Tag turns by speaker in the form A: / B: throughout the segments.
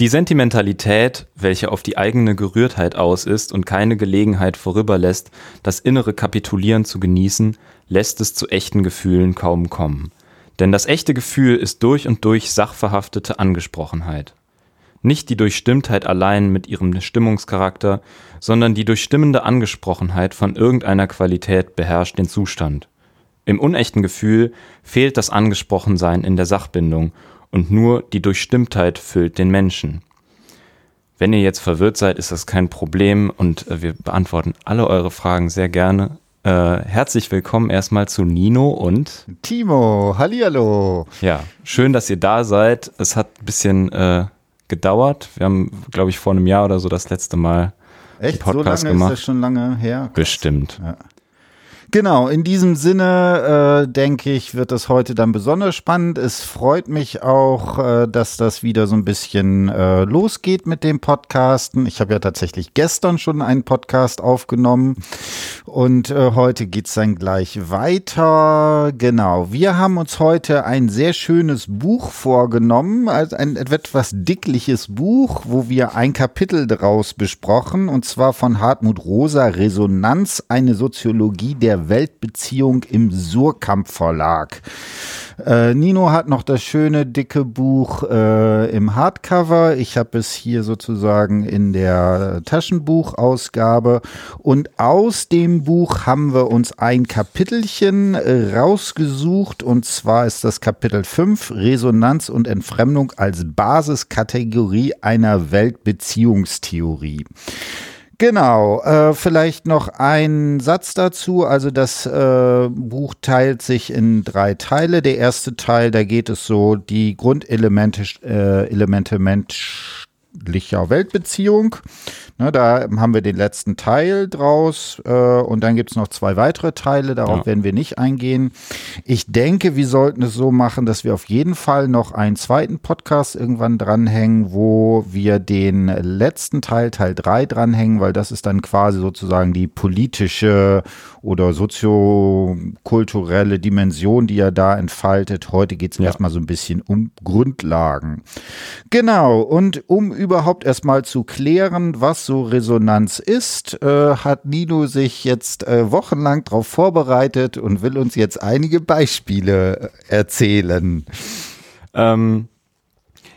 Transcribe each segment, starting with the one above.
A: Die Sentimentalität, welche auf die eigene Gerührtheit aus ist und keine Gelegenheit vorüberlässt, das innere Kapitulieren zu genießen, lässt es zu echten Gefühlen kaum kommen. Denn das echte Gefühl ist durch und durch sachverhaftete Angesprochenheit. Nicht die Durchstimmtheit allein mit ihrem Stimmungscharakter, sondern die durchstimmende Angesprochenheit von irgendeiner Qualität beherrscht den Zustand. Im unechten Gefühl fehlt das Angesprochensein in der Sachbindung und nur die Durchstimmtheit füllt den Menschen. Wenn ihr jetzt verwirrt seid, ist das kein Problem und äh, wir beantworten alle eure Fragen sehr gerne. Äh, herzlich willkommen erstmal zu Nino und
B: Timo. Hallihallo.
A: Ja, schön, dass ihr da seid. Es hat ein bisschen äh, gedauert. Wir haben, glaube ich, vor einem Jahr oder so das letzte Mal
B: Echt? Podcast so lange gemacht. Ist das schon lange her?
A: Bestimmt. Ja.
B: Genau, in diesem Sinne äh, denke ich, wird das heute dann besonders spannend. Es freut mich auch, äh, dass das wieder so ein bisschen äh, losgeht mit dem Podcasten. Ich habe ja tatsächlich gestern schon einen Podcast aufgenommen und äh, heute geht's dann gleich weiter. Genau, wir haben uns heute ein sehr schönes Buch vorgenommen, also ein etwas dickliches Buch, wo wir ein Kapitel daraus besprochen und zwar von Hartmut Rosa Resonanz, eine Soziologie der Weltbeziehung im Surkamp Verlag. Äh, Nino hat noch das schöne dicke Buch äh, im Hardcover. Ich habe es hier sozusagen in der Taschenbuchausgabe. Und aus dem Buch haben wir uns ein Kapitelchen äh, rausgesucht. Und zwar ist das Kapitel 5 Resonanz und Entfremdung als Basiskategorie einer Weltbeziehungstheorie. Genau, äh, vielleicht noch ein Satz dazu. Also das äh, Buch teilt sich in drei Teile. Der erste Teil, da geht es so die Grundelemente äh, Elemente menschlicher Weltbeziehung. Ne, da haben wir den letzten Teil draus äh, und dann gibt es noch zwei weitere Teile, darauf ja. werden wir nicht eingehen. Ich denke, wir sollten es so machen, dass wir auf jeden Fall noch einen zweiten Podcast irgendwann dranhängen, wo wir den letzten Teil, Teil 3 dranhängen, weil das ist dann quasi sozusagen die politische oder soziokulturelle Dimension, die er da entfaltet. Heute geht es ja. erstmal so ein bisschen um Grundlagen. Genau, und um überhaupt erstmal zu klären, was so Resonanz ist, äh, hat Nino sich jetzt äh, wochenlang darauf vorbereitet und will uns jetzt einige Beispiele äh, erzählen.
A: Ähm,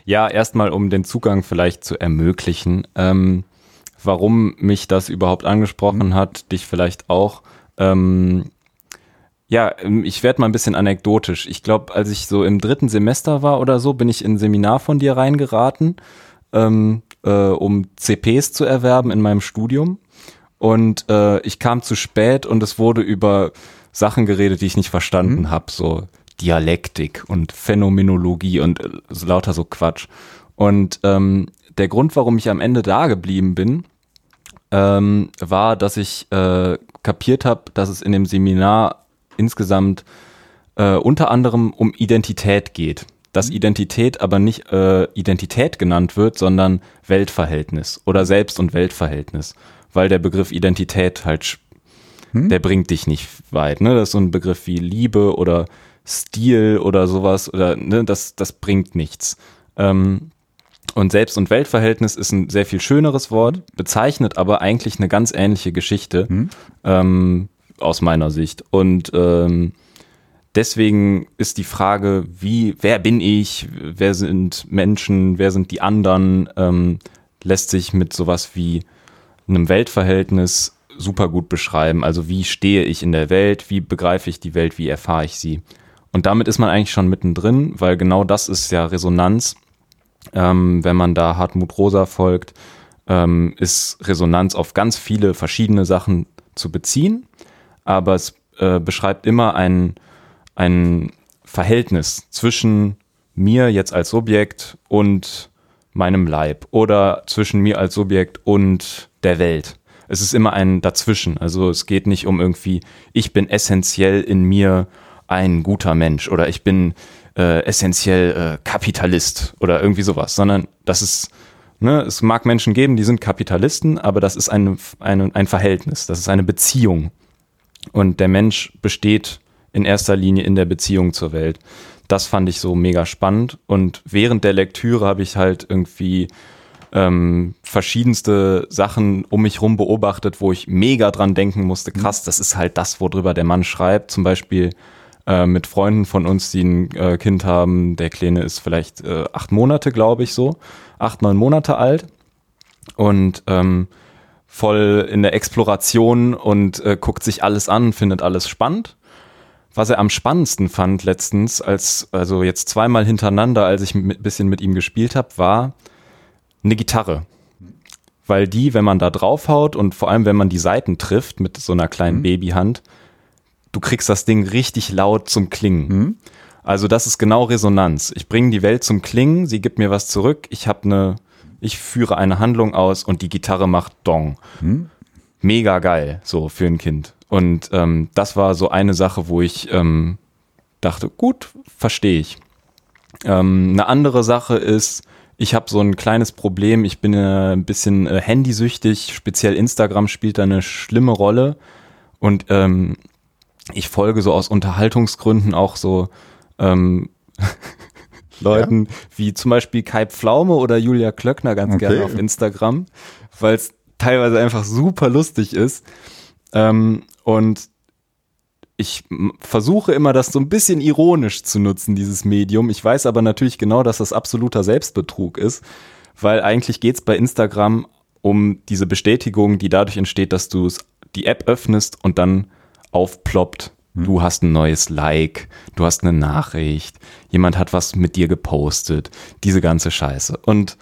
A: ja, erstmal, um den Zugang vielleicht zu ermöglichen. Ähm, warum mich das überhaupt angesprochen mhm. hat, dich vielleicht auch. Ähm, ja, ähm, ich werde mal ein bisschen anekdotisch. Ich glaube, als ich so im dritten Semester war oder so, bin ich in ein Seminar von dir reingeraten. Ähm, äh, um CPs zu erwerben in meinem Studium. Und äh, ich kam zu spät und es wurde über Sachen geredet, die ich nicht verstanden mhm. habe, so Dialektik und Phänomenologie und äh, so lauter so Quatsch. Und ähm, der Grund, warum ich am Ende da geblieben bin, ähm, war, dass ich äh, kapiert habe, dass es in dem Seminar insgesamt äh, unter anderem um Identität geht dass mhm. Identität aber nicht äh, Identität genannt wird, sondern Weltverhältnis oder Selbst- und Weltverhältnis, weil der Begriff Identität halt, hm? der bringt dich nicht weit. Ne? Das ist so ein Begriff wie Liebe oder Stil oder sowas oder ne, das, das bringt nichts. Ähm, und Selbst- und Weltverhältnis ist ein sehr viel schöneres Wort, bezeichnet aber eigentlich eine ganz ähnliche Geschichte hm? ähm, aus meiner Sicht. Und ähm, deswegen ist die Frage, wie, wer bin ich, wer sind Menschen, wer sind die anderen, ähm, lässt sich mit sowas wie einem Weltverhältnis super gut beschreiben. Also wie stehe ich in der Welt, wie begreife ich die Welt, wie erfahre ich sie. Und damit ist man eigentlich schon mittendrin, weil genau das ist ja Resonanz. Ähm, wenn man da Hartmut Rosa folgt, ähm, ist Resonanz auf ganz viele verschiedene Sachen zu beziehen, aber es äh, beschreibt immer einen ein Verhältnis zwischen mir jetzt als Subjekt und meinem Leib oder zwischen mir als Subjekt und der Welt. Es ist immer ein Dazwischen. Also es geht nicht um irgendwie, ich bin essentiell in mir ein guter Mensch oder ich bin äh, essentiell äh, Kapitalist oder irgendwie sowas, sondern das ist, ne, es mag Menschen geben, die sind Kapitalisten, aber das ist ein, ein, ein Verhältnis, das ist eine Beziehung. Und der Mensch besteht in erster Linie in der Beziehung zur Welt. das fand ich so mega spannend. Und während der Lektüre habe ich halt irgendwie ähm, verschiedenste Sachen um mich rum beobachtet, wo ich mega dran denken musste. Mhm. Krass, das ist halt das, worüber der Mann schreibt. Zum Beispiel äh, mit Freunden von uns, die ein äh, Kind haben. Der Kleine ist vielleicht äh, acht Monate, glaube ich, so. Acht, neun Monate alt. Und ähm, voll in der Exploration und äh, guckt sich alles an, findet alles spannend. Was er am spannendsten fand letztens, als also jetzt zweimal hintereinander, als ich ein bisschen mit ihm gespielt habe, war eine Gitarre. Weil die, wenn man da draufhaut und vor allem, wenn man die Seiten trifft mit so einer kleinen mhm. Babyhand, du kriegst das Ding richtig laut zum Klingen. Mhm. Also das ist genau Resonanz. Ich bringe die Welt zum Klingen, sie gibt mir was zurück, ich habe eine, ich führe eine Handlung aus und die Gitarre macht Dong. Mhm. Mega geil, so für ein Kind. Und ähm, das war so eine Sache, wo ich ähm, dachte, gut, verstehe ich. Ähm, eine andere Sache ist, ich habe so ein kleines Problem. Ich bin äh, ein bisschen äh, handysüchtig. Speziell Instagram spielt da eine schlimme Rolle. Und ähm, ich folge so aus Unterhaltungsgründen auch so ähm, Leuten ja. wie zum Beispiel Kai Pflaume oder Julia Klöckner ganz okay. gerne auf Instagram, weil es teilweise einfach super lustig ist. Ähm, und ich versuche immer, das so ein bisschen ironisch zu nutzen, dieses Medium. Ich weiß aber natürlich genau, dass das absoluter Selbstbetrug ist, weil eigentlich geht es bei Instagram um diese Bestätigung, die dadurch entsteht, dass du die App öffnest und dann aufploppt. Hm. Du hast ein neues Like, du hast eine Nachricht, jemand hat was mit dir gepostet, diese ganze Scheiße. Und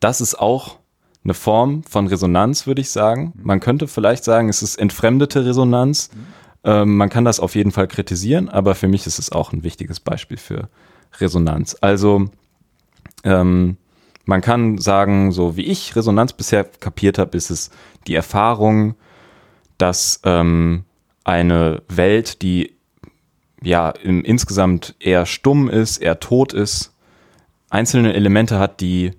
A: das ist auch eine Form von Resonanz, würde ich sagen. Man könnte vielleicht sagen, es ist entfremdete Resonanz. Mhm ähm, man kann das auf jeden Fall kritisieren, aber für mich ist es auch ein wichtiges Beispiel für Resonanz. Also ähm, man kann sagen, so wie ich Resonanz bisher kapiert habe, ist es die Erfahrung, dass ähm, eine Welt, die ja im, insgesamt eher stumm ist, eher tot ist, einzelne Elemente hat, die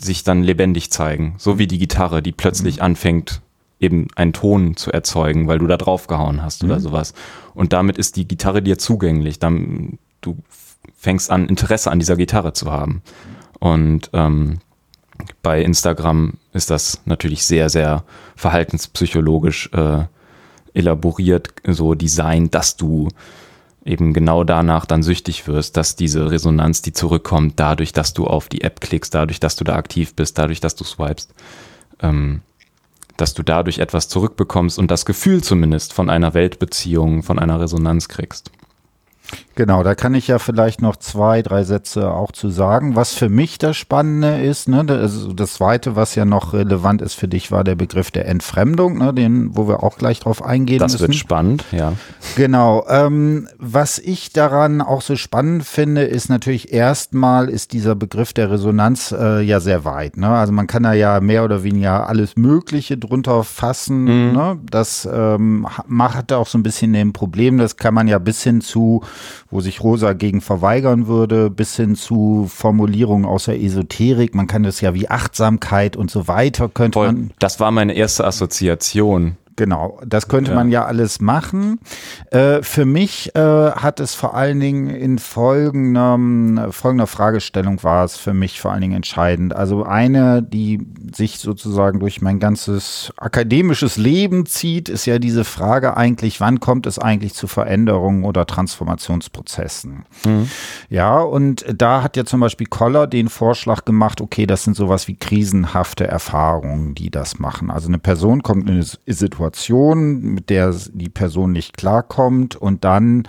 A: sich dann lebendig zeigen, so wie die Gitarre, die plötzlich mhm. anfängt eben einen Ton zu erzeugen, weil du da draufgehauen hast mhm. oder sowas. Und damit ist die Gitarre dir zugänglich. Dann, du fängst an, Interesse an dieser Gitarre zu haben. Und ähm, bei Instagram ist das natürlich sehr, sehr verhaltenspsychologisch äh, elaboriert, so Design, dass du eben genau danach dann süchtig wirst, dass diese Resonanz, die zurückkommt, dadurch, dass du auf die App klickst, dadurch, dass du da aktiv bist, dadurch, dass du swipest, ähm, dass du dadurch etwas zurückbekommst und das Gefühl zumindest von einer Weltbeziehung, von einer Resonanz kriegst.
B: Genau, da kann ich ja vielleicht noch zwei, drei Sätze auch zu sagen. Was für mich das Spannende ist, ne, das, das zweite, was ja noch relevant ist für dich, war der Begriff der Entfremdung, ne, den, wo wir auch gleich drauf eingehen
A: das
B: müssen.
A: Das wird spannend, ja.
B: Genau. Ähm, was ich daran auch so spannend finde, ist natürlich erstmal ist dieser Begriff der Resonanz äh, ja sehr weit. Ne? Also man kann da ja mehr oder weniger alles Mögliche drunter fassen. Mhm. Ne? Das ähm, macht auch so ein bisschen ein Problem. Das kann man ja bis hin zu wo sich Rosa gegen verweigern würde, bis hin zu Formulierungen aus der Esoterik. Man kann das ja wie Achtsamkeit und so weiter könnte Voll. man.
A: Das war meine erste Assoziation.
B: Genau, das könnte ja. man ja alles machen. Äh, für mich äh, hat es vor allen Dingen in folgendem, folgender Fragestellung war es für mich vor allen Dingen entscheidend. Also eine, die sich sozusagen durch mein ganzes akademisches Leben zieht, ist ja diese Frage eigentlich, wann kommt es eigentlich zu Veränderungen oder Transformationsprozessen? Mhm. Ja, und da hat ja zum Beispiel Koller den Vorschlag gemacht, okay, das sind sowas wie krisenhafte Erfahrungen, die das machen. Also eine Person kommt in eine Situation, Situation, mit der die Person nicht klarkommt und dann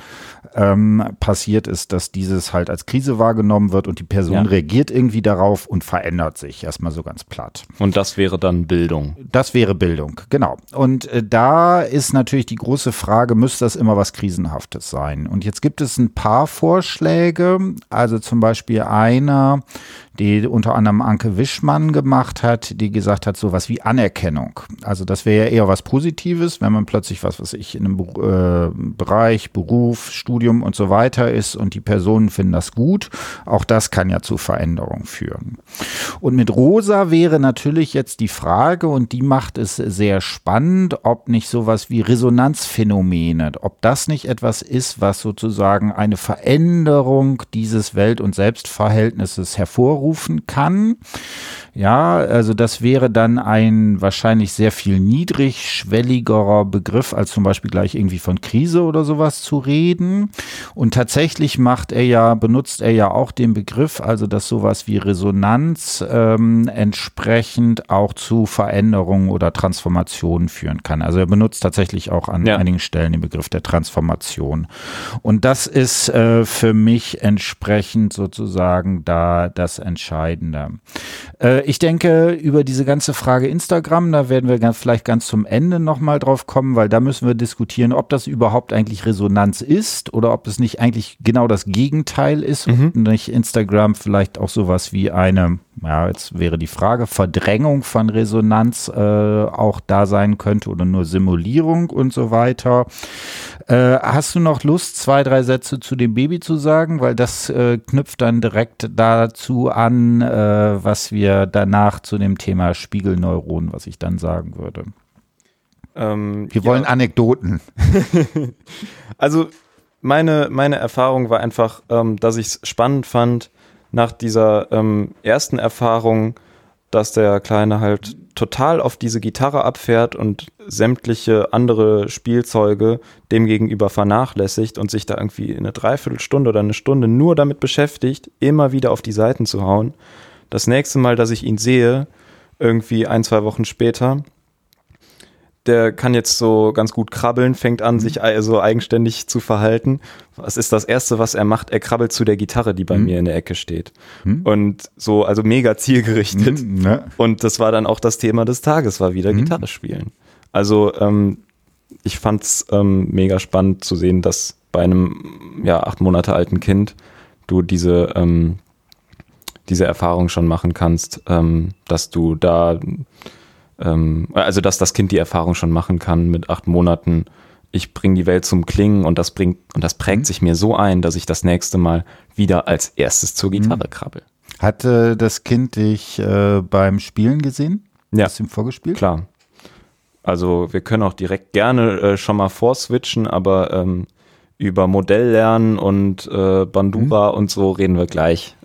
B: ähm, passiert ist, dass dieses halt als Krise wahrgenommen wird und die Person ja. reagiert irgendwie darauf und verändert sich erstmal so ganz platt.
A: Und das wäre dann Bildung.
B: Das wäre Bildung, genau. Und äh, da ist natürlich die große Frage, müsste das immer was Krisenhaftes sein? Und jetzt gibt es ein paar Vorschläge, also zum Beispiel einer, die unter anderem Anke Wischmann gemacht hat, die gesagt hat, sowas wie Anerkennung. Also das wäre ja eher was Positives, wenn man plötzlich was, was ich in einem äh, Bereich, Beruf, Studium, und so weiter ist und die Personen finden das gut. Auch das kann ja zu Veränderungen führen. Und mit Rosa wäre natürlich jetzt die Frage, und die macht es sehr spannend, ob nicht sowas wie Resonanzphänomene, ob das nicht etwas ist, was sozusagen eine Veränderung dieses Welt- und Selbstverhältnisses hervorrufen kann. Ja, also das wäre dann ein wahrscheinlich sehr viel niedrigschwelligerer Begriff, als zum Beispiel gleich irgendwie von Krise oder sowas zu reden. Und tatsächlich macht er ja, benutzt er ja auch den Begriff, also dass sowas wie Resonanz ähm, entsprechend auch zu Veränderungen oder Transformationen führen kann. Also er benutzt tatsächlich auch an ja. einigen Stellen den Begriff der Transformation. Und das ist äh, für mich entsprechend sozusagen da das Entscheidende. Äh, ich denke, über diese ganze Frage Instagram, da werden wir ganz, vielleicht ganz zum Ende nochmal drauf kommen, weil da müssen wir diskutieren, ob das überhaupt eigentlich Resonanz ist oder ob es nicht eigentlich genau das Gegenteil ist mhm. und nicht Instagram vielleicht auch sowas wie eine, ja, jetzt wäre die Frage, Verdrängung von Resonanz äh, auch da sein könnte oder nur Simulierung und so weiter. Äh, hast du noch Lust, zwei, drei Sätze zu dem Baby zu sagen? Weil das äh, knüpft dann direkt dazu an, äh, was wir danach zu dem Thema Spiegelneuronen, was ich dann sagen würde. Ähm, wir wollen ja. Anekdoten.
A: also meine, meine Erfahrung war einfach, ähm, dass ich es spannend fand, nach dieser ähm, ersten Erfahrung, dass der Kleine halt total auf diese Gitarre abfährt und sämtliche andere Spielzeuge demgegenüber vernachlässigt und sich da irgendwie eine Dreiviertelstunde oder eine Stunde nur damit beschäftigt, immer wieder auf die Seiten zu hauen. Das nächste Mal, dass ich ihn sehe, irgendwie ein, zwei Wochen später, der kann jetzt so ganz gut krabbeln, fängt an, mhm. sich so eigenständig zu verhalten. Was ist das Erste, was er macht? Er krabbelt zu der Gitarre, die bei mhm. mir in der Ecke steht. Mhm. Und so, also mega zielgerichtet. Mhm, ne? Und das war dann auch das Thema des Tages, war wieder mhm. Gitarre spielen. Also ähm, ich fand es ähm, mega spannend zu sehen, dass bei einem ja, acht Monate alten Kind du diese, ähm, diese Erfahrung schon machen kannst, ähm, dass du da ähm, also dass das Kind die Erfahrung schon machen kann mit acht Monaten, ich bringe die Welt zum Klingen und das bringt und das prägt mhm. sich mir so ein, dass ich das nächste Mal wieder als erstes zur Gitarre mhm. krabbel.
B: Hatte das Kind dich äh, beim Spielen gesehen?
A: Ja. Hast du ihm vorgespielt? Klar. Also wir können auch direkt gerne äh, schon mal vorswitchen, aber ähm, über Modelllernen und äh, Bandura mhm. und so reden wir gleich.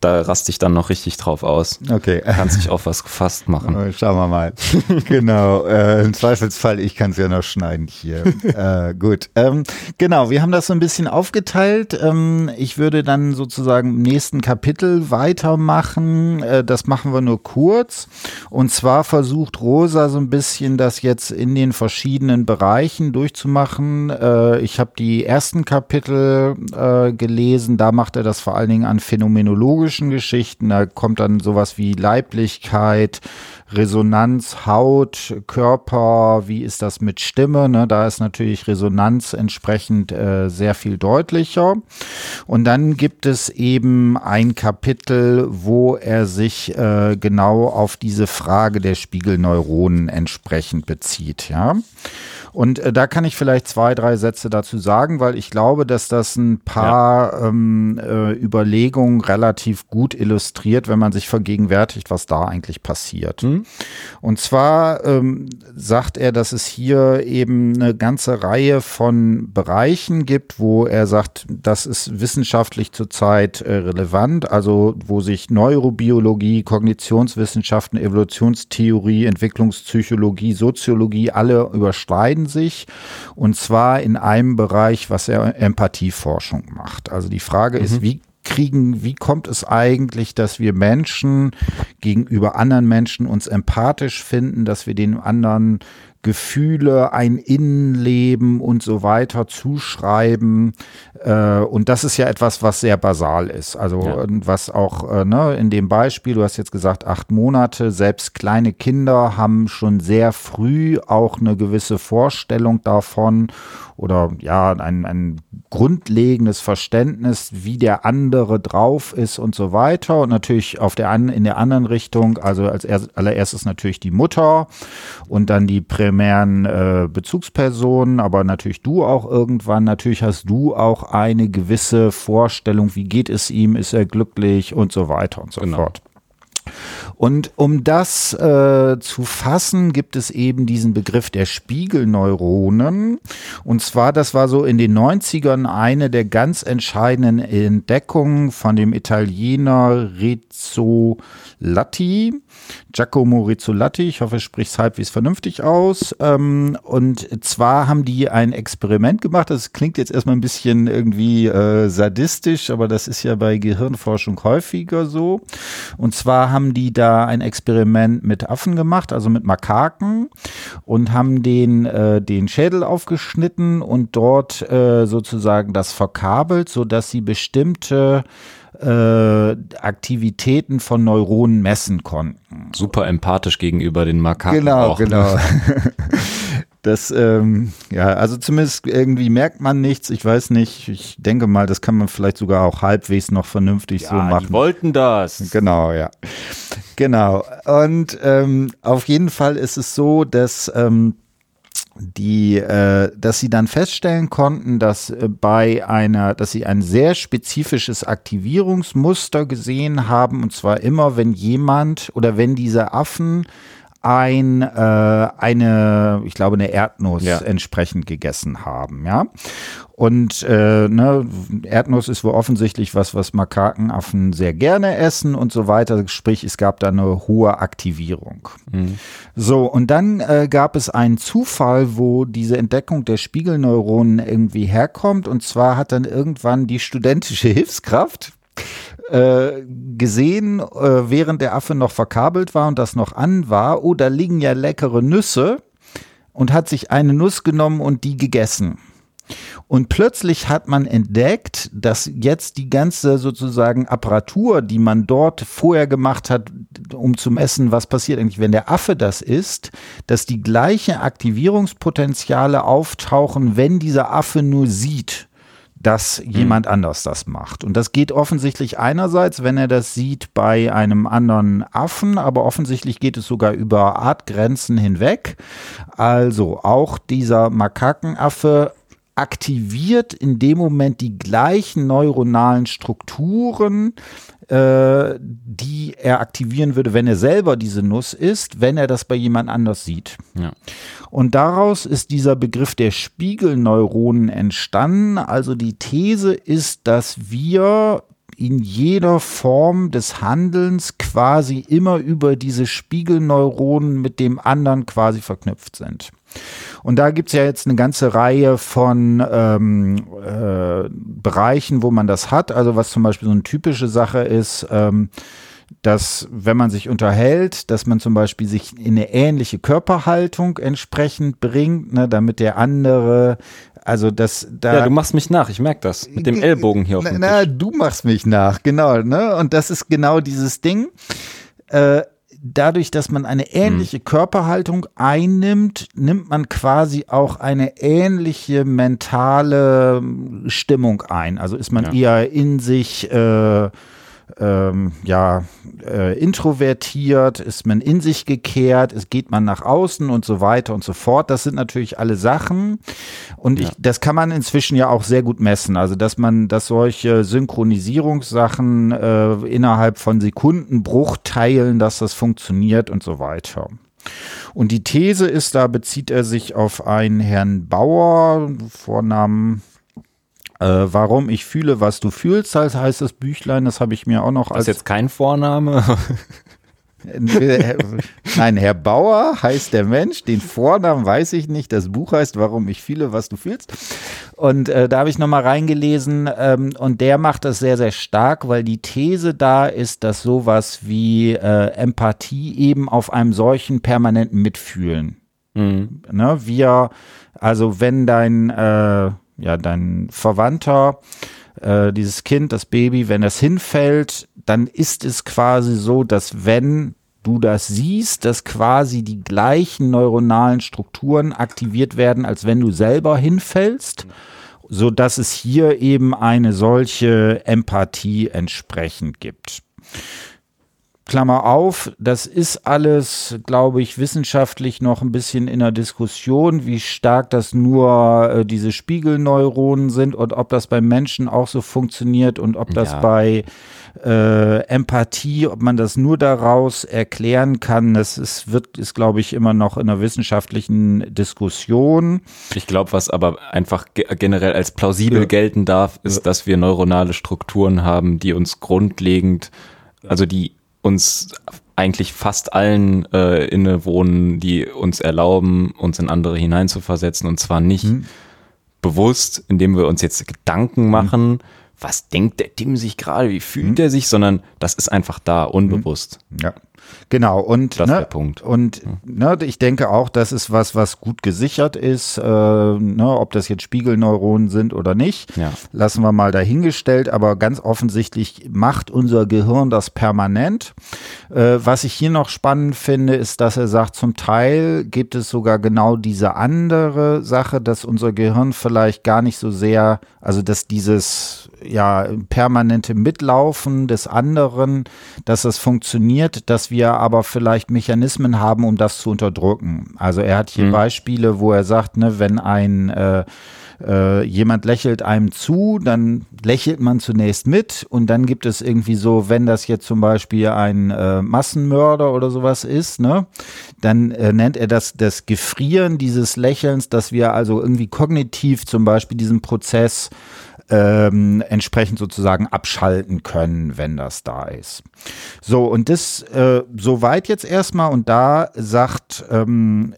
A: Da raste ich dann noch richtig drauf aus.
B: Okay.
A: Kannst dich auf was gefasst machen.
B: Schauen wir mal. genau. Äh, Im Zweifelsfall, ich kann es ja noch schneiden hier. äh, gut. Ähm, genau, wir haben das so ein bisschen aufgeteilt. Ähm, ich würde dann sozusagen im nächsten Kapitel weitermachen. Äh, das machen wir nur kurz. Und zwar versucht Rosa so ein bisschen das jetzt in den verschiedenen Bereichen durchzumachen. Äh, ich habe die ersten Kapitel äh, gelesen. Da macht er das vor allen Dingen an phänomenologisch psychologischen Geschichten. Da kommt dann sowas wie Leiblichkeit, Resonanz, Haut, Körper, wie ist das mit Stimme? Ne? Da ist natürlich Resonanz entsprechend äh, sehr viel deutlicher. Und dann gibt es eben ein Kapitel, wo er sich äh, genau auf diese Frage der Spiegelneuronen entsprechend bezieht. Ja. Und äh, da kann ich vielleicht zwei, drei Sätze dazu sagen, weil ich glaube, dass das ein paar ja. ähm, äh, Überlegungen relativ gut illustriert, wenn man sich vergegenwärtigt, was da eigentlich passiert. Mhm. Und zwar ähm, sagt er, dass es hier eben eine ganze Reihe von Bereichen gibt, wo er sagt, das ist wissenschaftlich zurzeit äh, relevant, also wo sich Neurobiologie, Kognitionswissenschaften, Evolutionstheorie, Entwicklungspsychologie, Soziologie alle überschneiden unterscheiden sich und zwar in einem Bereich, was er Empathieforschung macht. Also die Frage mhm. ist, wie kriegen, wie kommt es eigentlich, dass wir Menschen gegenüber anderen Menschen uns empathisch finden, dass wir den anderen Gefühle, ein Innenleben und so weiter zuschreiben. Äh, und das ist ja etwas, was sehr basal ist. Also ja. was auch äh, ne, in dem Beispiel, du hast jetzt gesagt, acht Monate, selbst kleine Kinder haben schon sehr früh auch eine gewisse Vorstellung davon oder ja, ein, ein grundlegendes Verständnis, wie der andere drauf ist und so weiter. Und natürlich auf der in der anderen Richtung, also als allererstes natürlich die Mutter und dann die primären äh, Bezugspersonen, aber natürlich du auch irgendwann. Natürlich hast du auch eine gewisse Vorstellung, wie geht es ihm, ist er glücklich und so weiter und so genau. fort. Und um das äh, zu fassen, gibt es eben diesen Begriff der Spiegelneuronen. Und zwar, das war so in den 90ern eine der ganz entscheidenden Entdeckungen von dem Italiener Rizzolatti. Giacomo Rizzolatti, ich hoffe, ich spricht es halbwegs vernünftig aus. Ähm, und zwar haben die ein Experiment gemacht. Das klingt jetzt erstmal ein bisschen irgendwie äh, sadistisch, aber das ist ja bei Gehirnforschung häufiger so. Und zwar haben die da ein Experiment mit Affen gemacht, also mit Makaken und haben den, äh, den Schädel aufgeschnitten und dort äh, sozusagen das verkabelt, sodass sie bestimmte äh, Aktivitäten von Neuronen messen konnten.
A: Super empathisch gegenüber den Makaken.
B: Genau, auch, ne? genau. Das, ähm, ja, also zumindest irgendwie merkt man nichts. Ich weiß nicht. Ich denke mal, das kann man vielleicht sogar auch halbwegs noch vernünftig
A: ja,
B: so machen.
A: Die wollten das.
B: Genau, ja. Genau. Und ähm, auf jeden Fall ist es so, dass ähm, die, äh, dass sie dann feststellen konnten, dass äh, bei einer, dass sie ein sehr spezifisches Aktivierungsmuster gesehen haben, und zwar immer, wenn jemand oder wenn diese Affen ein, äh, eine, ich glaube, eine Erdnuss ja. entsprechend gegessen haben, ja. Und äh, ne, Erdnuss ist wohl offensichtlich was, was Makakenaffen sehr gerne essen und so weiter. Sprich, es gab da eine hohe Aktivierung. Mhm. So, und dann äh, gab es einen Zufall, wo diese Entdeckung der Spiegelneuronen irgendwie herkommt. Und zwar hat dann irgendwann die studentische Hilfskraft äh, gesehen, äh, während der Affe noch verkabelt war und das noch an war, oh, da liegen ja leckere Nüsse und hat sich eine Nuss genommen und die gegessen. Und plötzlich hat man entdeckt, dass jetzt die ganze sozusagen Apparatur, die man dort vorher gemacht hat, um zu messen, was passiert eigentlich, wenn der Affe das isst, dass die gleichen Aktivierungspotenziale auftauchen, wenn dieser Affe nur sieht dass mhm. jemand anders das macht. Und das geht offensichtlich einerseits, wenn er das sieht bei einem anderen Affen, aber offensichtlich geht es sogar über Artgrenzen hinweg. Also auch dieser Makakenaffe aktiviert in dem Moment die gleichen neuronalen Strukturen, äh, die er aktivieren würde, wenn er selber diese Nuss isst, wenn er das bei jemand anders sieht. Ja. Und daraus ist dieser Begriff der Spiegelneuronen entstanden. Also die These ist, dass wir in jeder Form des Handelns quasi immer über diese Spiegelneuronen mit dem anderen quasi verknüpft sind. Und da gibt's ja jetzt eine ganze Reihe von ähm, äh, Bereichen, wo man das hat. Also was zum Beispiel so eine typische Sache ist, ähm, dass wenn man sich unterhält, dass man zum Beispiel sich in eine ähnliche Körperhaltung entsprechend bringt, ne, damit der andere also das da.
A: Ja, du machst mich nach, ich merke das. Mit dem Ellbogen hier auf
B: dem Na, Tisch. du machst mich nach, genau, ne? Und das ist genau dieses Ding. Äh, dadurch, dass man eine ähnliche hm. Körperhaltung einnimmt, nimmt man quasi auch eine ähnliche mentale Stimmung ein. Also ist man ja. eher in sich äh, ähm, ja, äh, introvertiert, ist man in sich gekehrt, es geht man nach außen und so weiter und so fort. Das sind natürlich alle Sachen. Und ja. ich, das kann man inzwischen ja auch sehr gut messen. Also, dass man, dass solche Synchronisierungssachen äh, innerhalb von Sekundenbruchteilen, dass das funktioniert und so weiter. Und die These ist, da bezieht er sich auf einen Herrn Bauer, Vornamen äh, warum ich fühle, was du fühlst, das heißt das Büchlein, das habe ich mir auch noch
A: als. Das ist jetzt kein Vorname.
B: Nein, Herr Bauer heißt der Mensch, den Vornamen weiß ich nicht. Das Buch heißt Warum ich fühle, was du fühlst. Und äh, da habe ich nochmal reingelesen ähm, und der macht das sehr, sehr stark, weil die These da ist, dass sowas wie äh, Empathie eben auf einem solchen permanenten Mitfühlen. Mhm. Ne, wir, also wenn dein äh, ja, dein Verwandter, äh, dieses Kind, das Baby, wenn es hinfällt, dann ist es quasi so, dass wenn du das siehst, dass quasi die gleichen neuronalen Strukturen aktiviert werden, als wenn du selber hinfällst, so dass es hier eben eine solche Empathie entsprechend gibt. Klammer auf, das ist alles, glaube ich, wissenschaftlich noch ein bisschen in der Diskussion, wie stark das nur äh, diese Spiegelneuronen sind und ob das beim Menschen auch so funktioniert und ob das ja. bei äh, Empathie, ob man das nur daraus erklären kann, das ist, wird, ist, glaube ich, immer noch in der wissenschaftlichen Diskussion.
A: Ich glaube, was aber einfach generell als plausibel ja. gelten darf, ist, ja. dass wir neuronale Strukturen haben, die uns grundlegend, also die uns eigentlich fast allen äh, innewohnen, die uns erlauben, uns in andere hineinzuversetzen und zwar nicht hm. bewusst, indem wir uns jetzt Gedanken hm. machen, hm. was denkt der Tim sich gerade, wie fühlt hm. er sich, sondern das ist einfach da, unbewusst.
B: Ja. Genau, und,
A: das ne, der Punkt.
B: und ne, ich denke auch, das ist was, was gut gesichert ist, äh, ne, ob das jetzt Spiegelneuronen sind oder nicht, ja. lassen wir mal dahingestellt, aber ganz offensichtlich macht unser Gehirn das permanent. Äh, was ich hier noch spannend finde, ist, dass er sagt, zum Teil gibt es sogar genau diese andere Sache, dass unser Gehirn vielleicht gar nicht so sehr, also dass dieses ja permanente Mitlaufen des anderen, dass das funktioniert, dass wir aber vielleicht Mechanismen haben, um das zu unterdrücken. Also er hat hier mhm. Beispiele, wo er sagt, ne, wenn ein äh, äh, jemand lächelt einem zu, dann lächelt man zunächst mit und dann gibt es irgendwie so, wenn das jetzt zum Beispiel ein äh, Massenmörder oder sowas ist, ne, dann äh, nennt er das das Gefrieren dieses Lächelns, dass wir also irgendwie kognitiv zum Beispiel diesen Prozess ähm, entsprechend sozusagen abschalten können, wenn das da ist. So, und das äh, soweit jetzt erstmal. Und da sagt ähm,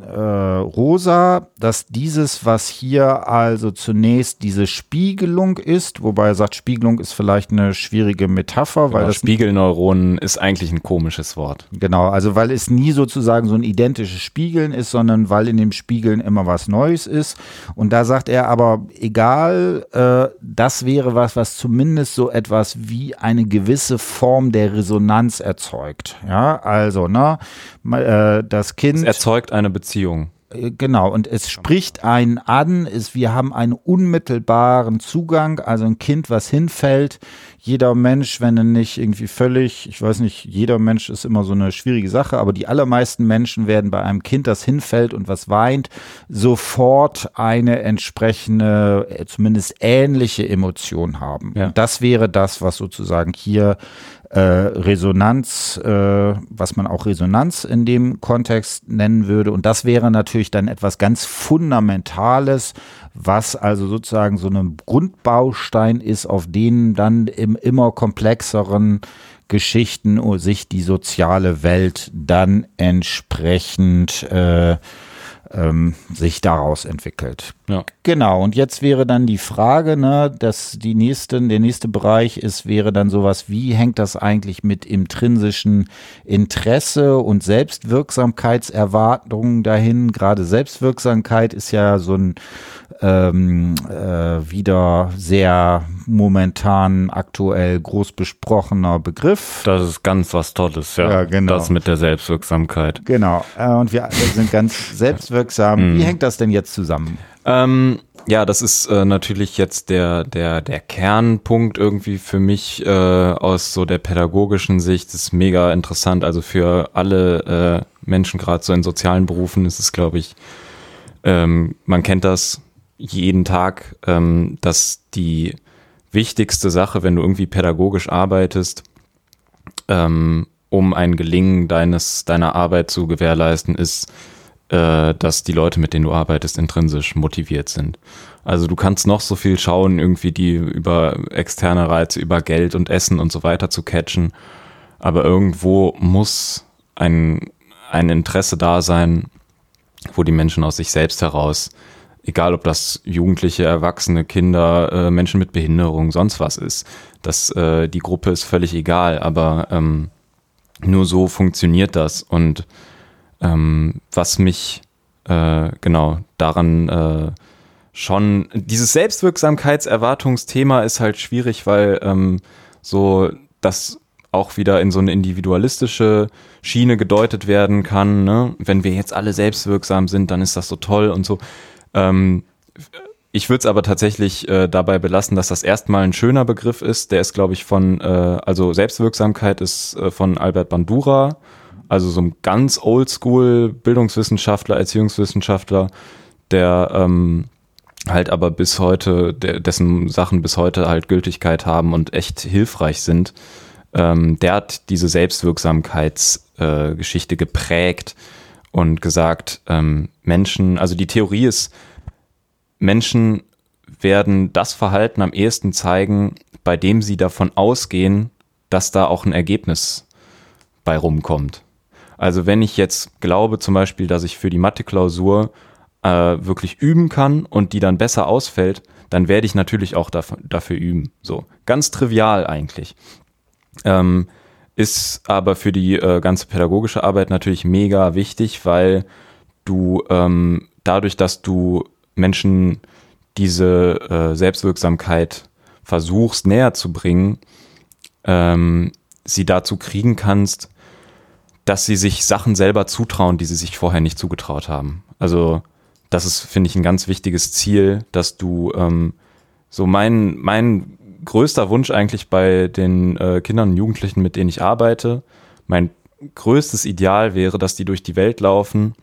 B: äh, Rosa, dass dieses, was hier also zunächst diese Spiegelung ist, wobei er sagt, Spiegelung ist vielleicht eine schwierige Metapher,
A: genau,
B: weil das
A: Spiegelneuronen ist eigentlich ein komisches Wort.
B: Genau, also weil es nie sozusagen so ein identisches Spiegeln ist, sondern weil in dem Spiegeln immer was Neues ist. Und da sagt er aber, egal, äh, das wäre was, was zumindest so etwas wie eine gewisse Form der Resonanz erzeugt. Ja, also, ne, äh, das Kind. Es
A: erzeugt eine Beziehung.
B: Äh, genau, und es spricht einen an, ist, wir haben einen unmittelbaren Zugang, also ein Kind, was hinfällt. Jeder Mensch, wenn er nicht irgendwie völlig, ich weiß nicht, jeder Mensch ist immer so eine schwierige Sache, aber die allermeisten Menschen werden bei einem Kind, das hinfällt und was weint, sofort eine entsprechende, äh, zumindest ähnliche Emotion haben. Ja. Das wäre das, was sozusagen hier äh, Resonanz, äh, was man auch Resonanz in dem Kontext nennen würde. Und das wäre natürlich dann etwas ganz Fundamentales, was also sozusagen so ein Grundbaustein ist, auf denen dann im immer komplexeren Geschichten sich die soziale Welt dann entsprechend äh, ähm, sich daraus entwickelt. Ja. Genau, und jetzt wäre dann die Frage, ne, dass die nächste, der nächste Bereich ist, wäre dann sowas, wie hängt das eigentlich mit intrinsischen Interesse und Selbstwirksamkeitserwartungen dahin? Gerade Selbstwirksamkeit ist ja so ein ähm, äh, wieder sehr momentan aktuell groß besprochener Begriff.
A: Das ist ganz was Tolles, ja. ja genau. Das mit der Selbstwirksamkeit.
B: Genau. Äh, und wir sind ganz selbstwirksam. Wie mhm. hängt das denn jetzt zusammen?
A: Ähm, ja, das ist äh, natürlich jetzt der, der, der Kernpunkt irgendwie für mich äh, aus so der pädagogischen Sicht. Das ist mega interessant. Also für alle äh, Menschen, gerade so in sozialen Berufen, ist es, glaube ich, ähm, man kennt das jeden Tag, ähm, dass die wichtigste Sache, wenn du irgendwie pädagogisch arbeitest, ähm, um ein Gelingen deines, deiner Arbeit zu gewährleisten, ist, äh, dass die Leute, mit denen du arbeitest, intrinsisch motiviert sind. Also du kannst noch so viel schauen, irgendwie die über externe Reize, über Geld und Essen und so weiter zu catchen, aber irgendwo muss ein, ein Interesse da sein, wo die Menschen aus sich selbst heraus egal ob das Jugendliche, Erwachsene, Kinder, äh, Menschen mit Behinderung, sonst was ist. Das, äh, die Gruppe ist völlig egal, aber ähm, nur so funktioniert das. Und ähm, was mich äh, genau daran äh, schon, dieses Selbstwirksamkeitserwartungsthema ist halt schwierig, weil ähm, so das auch wieder in so eine individualistische Schiene gedeutet werden kann. Ne? Wenn wir jetzt alle selbstwirksam sind, dann ist das so toll und so. Ähm, ich würde es aber tatsächlich äh, dabei belassen, dass das erstmal ein schöner Begriff ist. Der ist, glaube ich, von, äh, also Selbstwirksamkeit ist äh, von Albert Bandura, also so ein ganz oldschool Bildungswissenschaftler, Erziehungswissenschaftler, der ähm, halt aber bis heute, der, dessen Sachen bis heute halt Gültigkeit haben und echt hilfreich sind. Ähm, der hat diese Selbstwirksamkeitsgeschichte äh, geprägt und gesagt, ähm, Menschen, also die Theorie ist, Menschen werden das Verhalten am ehesten zeigen, bei dem sie davon ausgehen, dass da auch ein Ergebnis bei rumkommt. Also wenn ich jetzt glaube zum Beispiel, dass ich für die Mathe-Klausur äh, wirklich üben kann und die dann besser ausfällt, dann werde ich natürlich auch dafür, dafür üben. So ganz trivial eigentlich. Ähm, ist aber für die äh, ganze pädagogische Arbeit natürlich mega wichtig, weil du ähm, dadurch, dass du Menschen diese äh, Selbstwirksamkeit versuchst näher zu bringen, ähm, sie dazu kriegen kannst, dass sie sich Sachen selber zutrauen, die sie sich vorher nicht zugetraut haben. Also das ist, finde ich, ein ganz wichtiges Ziel, dass du ähm, so mein, mein größter Wunsch eigentlich bei den äh, Kindern und Jugendlichen, mit denen ich arbeite, mein größtes Ideal wäre, dass die durch die Welt laufen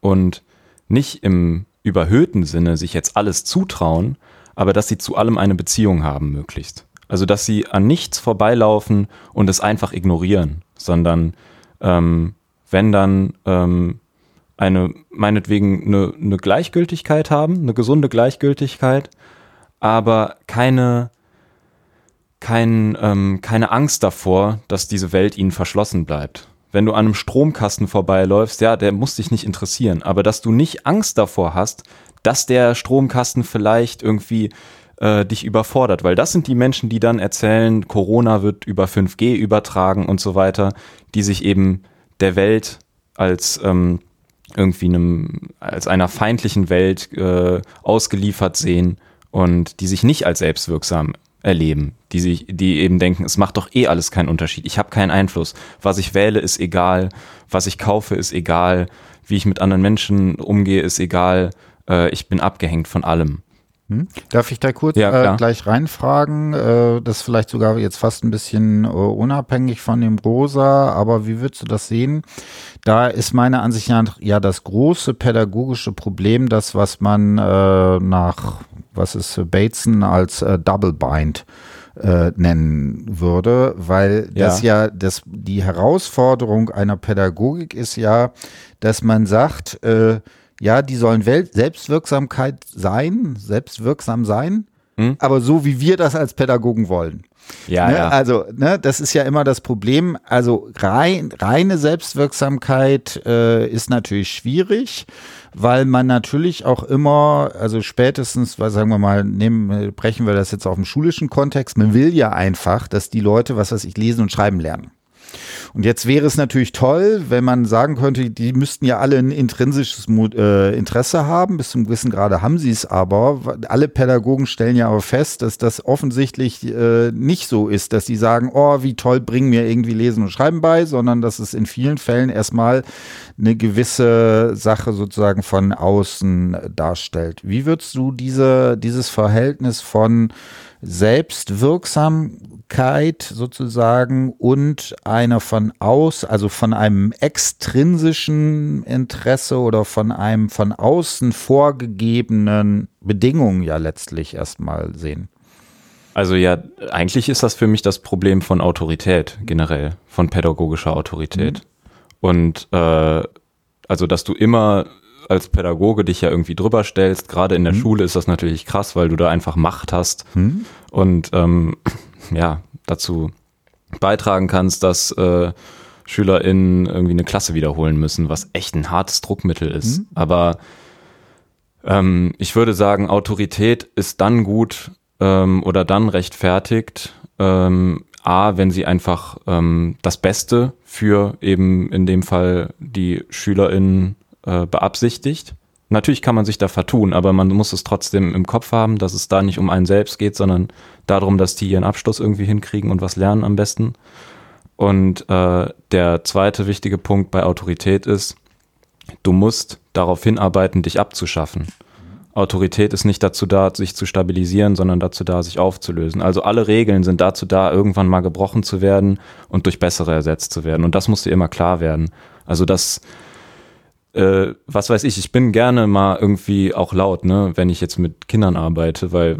A: und nicht im überhöhten Sinne sich jetzt alles zutrauen, aber dass sie zu allem eine Beziehung haben möglichst. Also dass sie an nichts vorbeilaufen und es einfach ignorieren, sondern ähm, wenn dann ähm, eine meinetwegen eine, eine Gleichgültigkeit haben, eine gesunde Gleichgültigkeit, aber keine kein, ähm, keine Angst davor, dass diese Welt ihnen verschlossen bleibt. Wenn du an einem Stromkasten vorbeiläufst, ja, der muss dich nicht interessieren, aber dass du nicht Angst davor hast, dass der Stromkasten vielleicht irgendwie äh, dich überfordert, weil das sind die Menschen, die dann erzählen, Corona wird über 5G übertragen und so weiter, die sich eben der Welt als ähm, irgendwie einem, als einer feindlichen Welt äh, ausgeliefert sehen und die sich nicht als selbstwirksam erleben, die sich, die eben denken, es macht doch eh alles keinen Unterschied. Ich habe keinen Einfluss. Was ich wähle, ist egal. Was ich kaufe, ist egal. Wie ich mit anderen Menschen umgehe, ist egal. Äh, ich bin abgehängt von allem.
B: Hm? Darf ich da kurz ja, äh, gleich reinfragen? Äh, das ist vielleicht sogar jetzt fast ein bisschen äh, unabhängig von dem Rosa, aber wie würdest du das sehen? Da ist meiner Ansicht nach ja das große pädagogische Problem, das, was man äh, nach was es Bateson als äh, Double Bind äh, nennen würde, weil ja. das ja das die Herausforderung einer Pädagogik ist ja, dass man sagt, äh, ja, die sollen Selbstwirksamkeit sein, selbstwirksam sein, hm? aber so wie wir das als Pädagogen wollen.
A: Ja,
B: ne?
A: ja.
B: Also, ne, das ist ja immer das Problem. Also rein, reine Selbstwirksamkeit äh, ist natürlich schwierig, weil man natürlich auch immer, also spätestens, weil sagen wir mal, nehmen, brechen wir das jetzt auf dem schulischen Kontext, man will ja einfach, dass die Leute, was weiß ich, lesen und schreiben lernen. Und jetzt wäre es natürlich toll, wenn man sagen könnte, die müssten ja alle ein intrinsisches äh, Interesse haben. Bis zum gewissen Grade haben sie es aber. Alle Pädagogen stellen ja aber fest, dass das offensichtlich äh, nicht so ist, dass sie sagen, oh, wie toll, bringen mir irgendwie Lesen und Schreiben bei, sondern dass es in vielen Fällen erstmal eine gewisse Sache sozusagen von außen darstellt. Wie würdest du diese, dieses Verhältnis von Selbstwirksamkeit sozusagen und einer von aus, also von einem extrinsischen Interesse oder von einem von außen vorgegebenen Bedingungen ja letztlich erstmal sehen.
A: Also ja, eigentlich ist das für mich das Problem von Autorität generell, von pädagogischer Autorität. Mhm. Und äh, also, dass du immer als Pädagoge dich ja irgendwie drüber stellst. Gerade in der mhm. Schule ist das natürlich krass, weil du da einfach Macht hast mhm. und ähm, ja, dazu beitragen kannst, dass äh, SchülerInnen irgendwie eine Klasse wiederholen müssen, was echt ein hartes Druckmittel ist. Mhm. Aber ähm, ich würde sagen, Autorität ist dann gut ähm, oder dann rechtfertigt, ähm, A, wenn sie einfach ähm, das Beste für eben in dem Fall die SchülerInnen äh, beabsichtigt. Natürlich kann man sich da vertun, aber man muss es trotzdem im Kopf haben, dass es da nicht um einen selbst geht, sondern darum, dass die ihren Abschluss irgendwie hinkriegen und was lernen am besten. Und äh, der zweite wichtige Punkt bei Autorität ist, du musst darauf hinarbeiten, dich abzuschaffen. Autorität ist nicht dazu da, sich zu stabilisieren, sondern dazu da, sich aufzulösen. Also alle Regeln sind dazu da, irgendwann mal gebrochen zu werden und durch bessere ersetzt zu werden. Und das muss dir immer klar werden. Also das, äh, was weiß ich, ich bin gerne mal irgendwie auch laut, ne, wenn ich jetzt mit Kindern arbeite, weil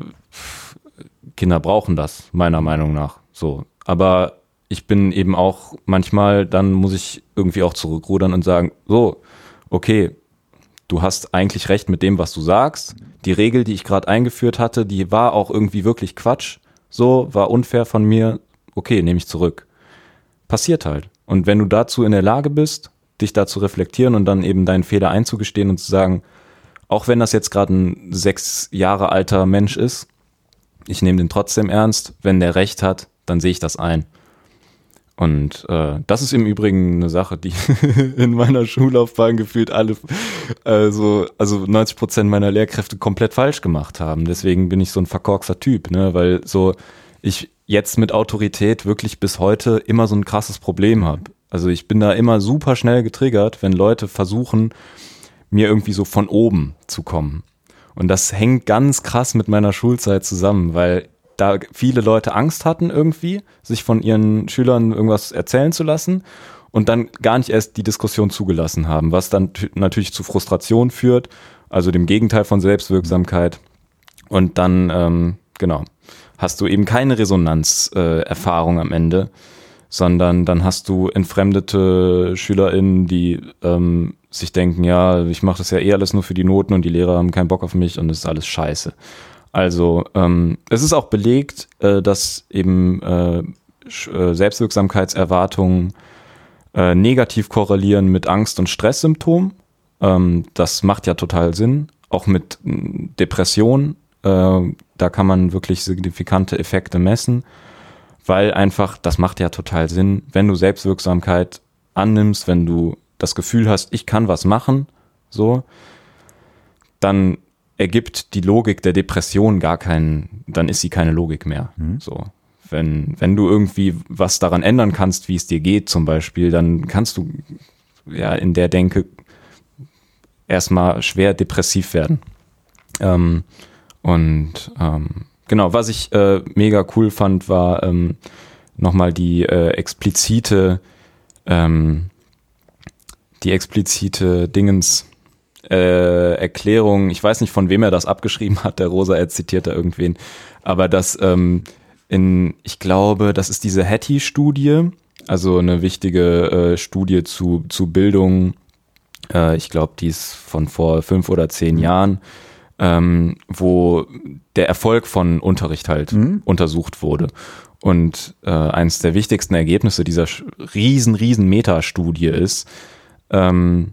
A: Kinder brauchen das, meiner Meinung nach. So. Aber ich bin eben auch manchmal, dann muss ich irgendwie auch zurückrudern und sagen, so, okay, du hast eigentlich recht mit dem, was du sagst. Die Regel, die ich gerade eingeführt hatte, die war auch irgendwie wirklich Quatsch. So, war unfair von mir. Okay, nehme ich zurück. Passiert halt. Und wenn du dazu in der Lage bist, dich da zu reflektieren und dann eben deinen Fehler einzugestehen und zu sagen, auch wenn das jetzt gerade ein sechs Jahre alter Mensch ist, ich nehme den trotzdem ernst. Wenn der Recht hat, dann sehe ich das ein. Und äh, das ist im Übrigen eine Sache, die in meiner Schullaufbahn gefühlt alle, also, also 90 Prozent meiner Lehrkräfte komplett falsch gemacht haben. Deswegen bin ich so ein verkorkster Typ, ne? weil so ich jetzt mit Autorität wirklich bis heute immer so ein krasses Problem habe. Also ich bin da immer super schnell getriggert, wenn Leute versuchen, mir irgendwie so von oben zu kommen. Und das hängt ganz krass mit meiner Schulzeit zusammen, weil da viele Leute Angst hatten irgendwie, sich von ihren Schülern irgendwas erzählen zu lassen und dann gar nicht erst die Diskussion zugelassen haben, was dann natürlich zu Frustration führt, also dem Gegenteil von Selbstwirksamkeit. Und dann, ähm, genau, hast du eben keine Resonanzerfahrung äh, am Ende, sondern dann hast du entfremdete SchülerInnen, die ähm, sich denken, ja, ich mache das ja eh alles nur für die Noten und die Lehrer haben keinen Bock auf mich und es ist alles scheiße. Also ähm, es ist auch belegt, äh, dass eben äh, äh, Selbstwirksamkeitserwartungen äh, negativ korrelieren mit Angst- und Stresssymptomen. Ähm, das macht ja total Sinn. Auch mit Depression, äh, da kann man wirklich signifikante Effekte messen, weil einfach, das macht ja total Sinn, wenn du Selbstwirksamkeit annimmst, wenn du das Gefühl hast, ich kann was machen, so, dann ergibt die Logik der Depression gar keinen, dann ist sie keine Logik mehr. Mhm. So. Wenn, wenn du irgendwie was daran ändern kannst, wie es dir geht, zum Beispiel, dann kannst du ja in der Denke erstmal schwer depressiv werden. Ähm, und ähm, genau, was ich äh, mega cool fand, war ähm, nochmal die äh, explizite, ähm, die explizite Dingens, äh, Erklärung, ich weiß nicht, von wem er das abgeschrieben hat, der Rosa, er zitiert da irgendwen, aber das ähm, in, ich glaube, das ist diese Hattie-Studie, also eine wichtige äh, Studie zu, zu Bildung, äh, ich glaube, die ist von vor fünf oder zehn Jahren, ähm, wo der Erfolg von Unterricht halt mhm. untersucht wurde. Und äh, eines der wichtigsten Ergebnisse dieser riesen, riesen Metastudie ist, ähm,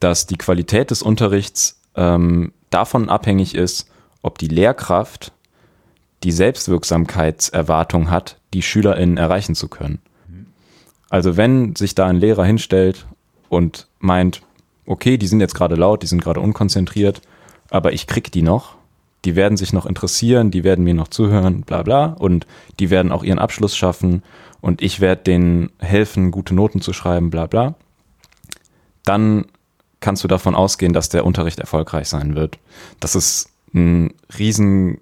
A: dass die Qualität des Unterrichts ähm, davon abhängig ist, ob die Lehrkraft die Selbstwirksamkeitserwartung hat, die SchülerInnen erreichen zu können. Also wenn sich da ein Lehrer hinstellt und meint, okay, die sind jetzt gerade laut, die sind gerade unkonzentriert, aber ich krieg die noch, die werden sich noch interessieren, die werden mir noch zuhören, bla bla, und die werden auch ihren Abschluss schaffen. Und ich werde denen helfen, gute Noten zu schreiben, bla bla, dann kannst du davon ausgehen, dass der Unterricht erfolgreich sein wird. Das ist ein riesen,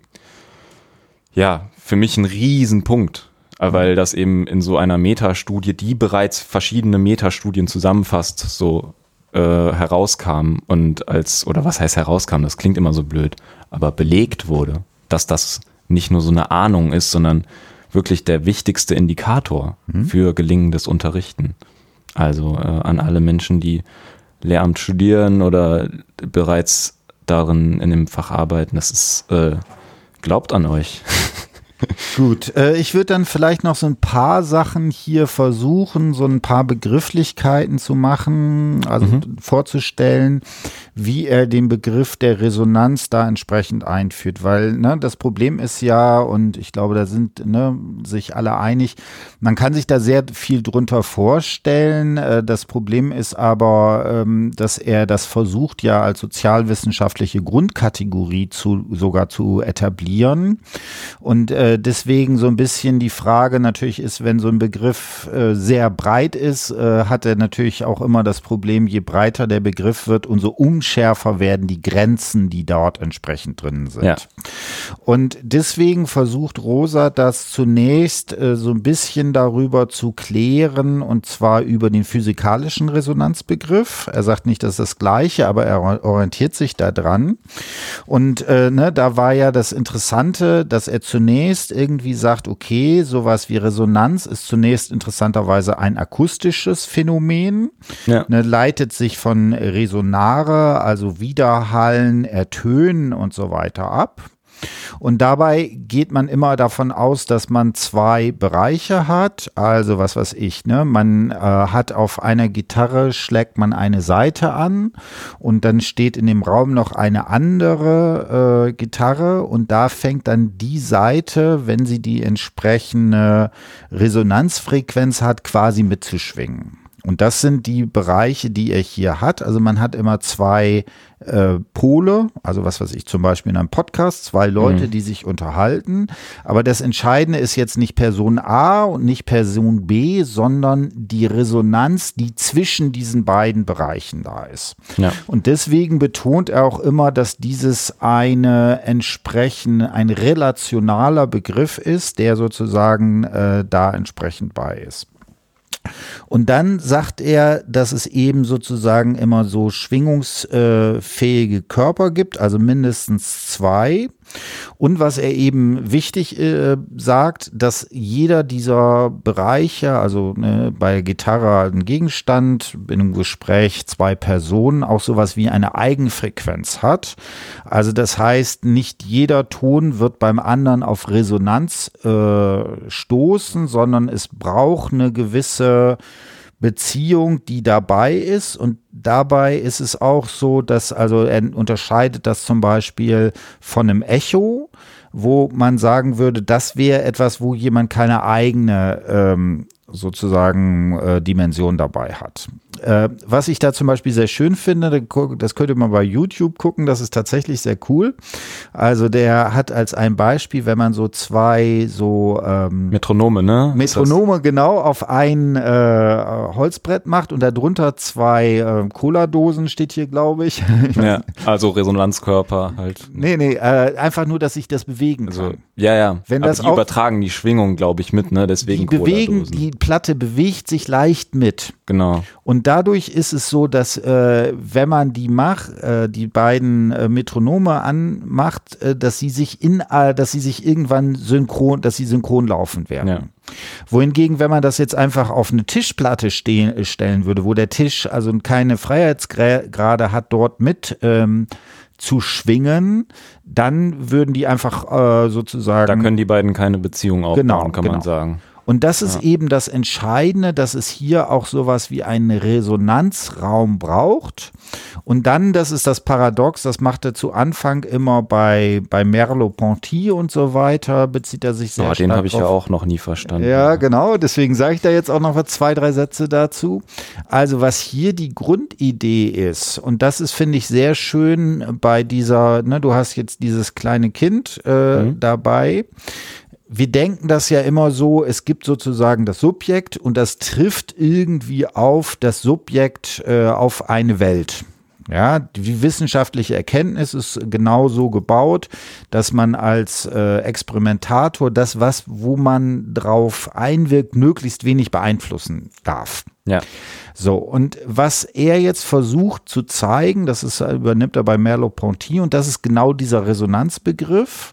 A: ja, für mich ein Riesenpunkt, weil das eben in so einer Metastudie, die bereits verschiedene Metastudien zusammenfasst, so äh, herauskam und als, oder was heißt herauskam, das klingt immer so blöd, aber belegt wurde, dass das nicht nur so eine Ahnung ist, sondern wirklich der wichtigste Indikator mhm. für gelingendes Unterrichten. Also äh, an alle Menschen, die Lehramt studieren oder bereits darin in dem Fach arbeiten. Das ist, äh, glaubt an euch.
B: Gut, äh, ich würde dann vielleicht noch so ein paar Sachen hier versuchen, so ein paar Begrifflichkeiten zu machen, also mhm. vorzustellen, wie er den Begriff der Resonanz da entsprechend einführt. Weil ne, das Problem ist ja, und ich glaube, da sind ne, sich alle einig, man kann sich da sehr viel drunter vorstellen. Äh, das Problem ist aber, ähm, dass er das versucht ja als sozialwissenschaftliche Grundkategorie zu, sogar zu etablieren. Und äh, äh, deswegen so ein bisschen die Frage natürlich ist, wenn so ein Begriff äh, sehr breit ist, äh, hat er natürlich auch immer das Problem, je breiter der Begriff wird, umso unschärfer werden die Grenzen, die dort entsprechend drin sind. Ja. Und deswegen versucht Rosa das zunächst äh, so ein bisschen darüber zu klären und zwar über den physikalischen Resonanzbegriff. Er sagt nicht, das ist das Gleiche, aber er orientiert sich da dran. Und äh, ne, da war ja das Interessante, dass er zunächst irgendwie sagt, okay, sowas wie Resonanz ist zunächst interessanterweise ein akustisches Phänomen, ja. ne, leitet sich von Resonare, also Widerhallen, Ertönen und so weiter ab. Und dabei geht man immer davon aus, dass man zwei Bereiche hat. Also was weiß ich, ne? Man äh, hat auf einer Gitarre schlägt man eine Seite an und dann steht in dem Raum noch eine andere äh, Gitarre und da fängt dann die Seite, wenn sie die entsprechende Resonanzfrequenz hat, quasi mitzuschwingen. Und das sind die Bereiche, die er hier hat. Also man hat immer zwei äh, Pole, also was weiß ich, zum Beispiel in einem Podcast, zwei Leute, mhm. die sich unterhalten. Aber das Entscheidende ist jetzt nicht Person A und nicht Person B, sondern die Resonanz, die zwischen diesen beiden Bereichen da ist. Ja. Und deswegen betont er auch immer, dass dieses eine entsprechend ein relationaler Begriff ist, der sozusagen äh, da entsprechend bei ist. Und dann sagt er, dass es eben sozusagen immer so schwingungsfähige Körper gibt, also mindestens zwei. Und was er eben wichtig äh, sagt, dass jeder dieser Bereiche, also ne, bei Gitarre ein Gegenstand, in einem Gespräch zwei Personen, auch sowas wie eine Eigenfrequenz hat. Also das heißt, nicht jeder Ton wird beim anderen auf Resonanz äh, stoßen, sondern es braucht eine gewisse Beziehung, die dabei ist. Und dabei ist es auch so, dass, also er unterscheidet das zum Beispiel von einem Echo, wo man sagen würde, das wäre etwas, wo jemand keine eigene ähm, sozusagen äh, Dimension dabei hat. Äh, was ich da zum Beispiel sehr schön finde, das könnte man bei YouTube gucken, das ist tatsächlich sehr cool. Also der hat als ein Beispiel, wenn man so zwei so
A: ähm, Metronome, ne?
B: Metronome genau auf ein äh, Holzbrett macht und darunter zwei äh, Cola-Dosen steht hier, glaube ich.
A: ja, also Resonanzkörper halt.
B: Nee, nee, äh, einfach nur, dass sich das bewegen also, kann.
A: Ja, ja.
B: Wenn Aber das
A: die auch, übertragen die Schwingung, glaube ich, mit, ne? Deswegen
B: die bewegen, die Platte bewegt sich leicht mit.
A: Genau.
B: Und dadurch ist es so, dass äh, wenn man die macht, äh, die beiden äh, Metronome anmacht, äh, dass sie sich in, äh, dass sie sich irgendwann synchron, dass sie synchron laufen werden. Ja. Wohingegen, wenn man das jetzt einfach auf eine Tischplatte stehen, stellen würde, wo der Tisch also keine Freiheitsgrade hat, dort mit ähm, zu schwingen, dann würden die einfach äh, sozusagen.
A: Da können die beiden keine Beziehung aufbauen, genau, kann genau. man sagen.
B: Und das ist ja. eben das Entscheidende, dass es hier auch sowas wie einen Resonanzraum braucht. Und dann, das ist das Paradox, das macht er zu Anfang immer bei, bei Merleau-Ponty und so weiter, bezieht er sich sehr
A: ja, Den habe ich ja auch noch nie verstanden.
B: Ja, genau. Deswegen sage ich da jetzt auch noch zwei, drei Sätze dazu. Also, was hier die Grundidee ist, und das ist, finde ich, sehr schön bei dieser, ne, du hast jetzt dieses kleine Kind äh, mhm. dabei wir denken das ja immer so, es gibt sozusagen das Subjekt und das trifft irgendwie auf das Subjekt äh, auf eine Welt. Ja, die wissenschaftliche Erkenntnis ist genauso gebaut, dass man als äh, Experimentator das, was, wo man drauf einwirkt, möglichst wenig beeinflussen darf.
A: Ja.
B: So, und was er jetzt versucht zu zeigen, das ist, übernimmt er bei Merleau-Ponty und das ist genau dieser Resonanzbegriff,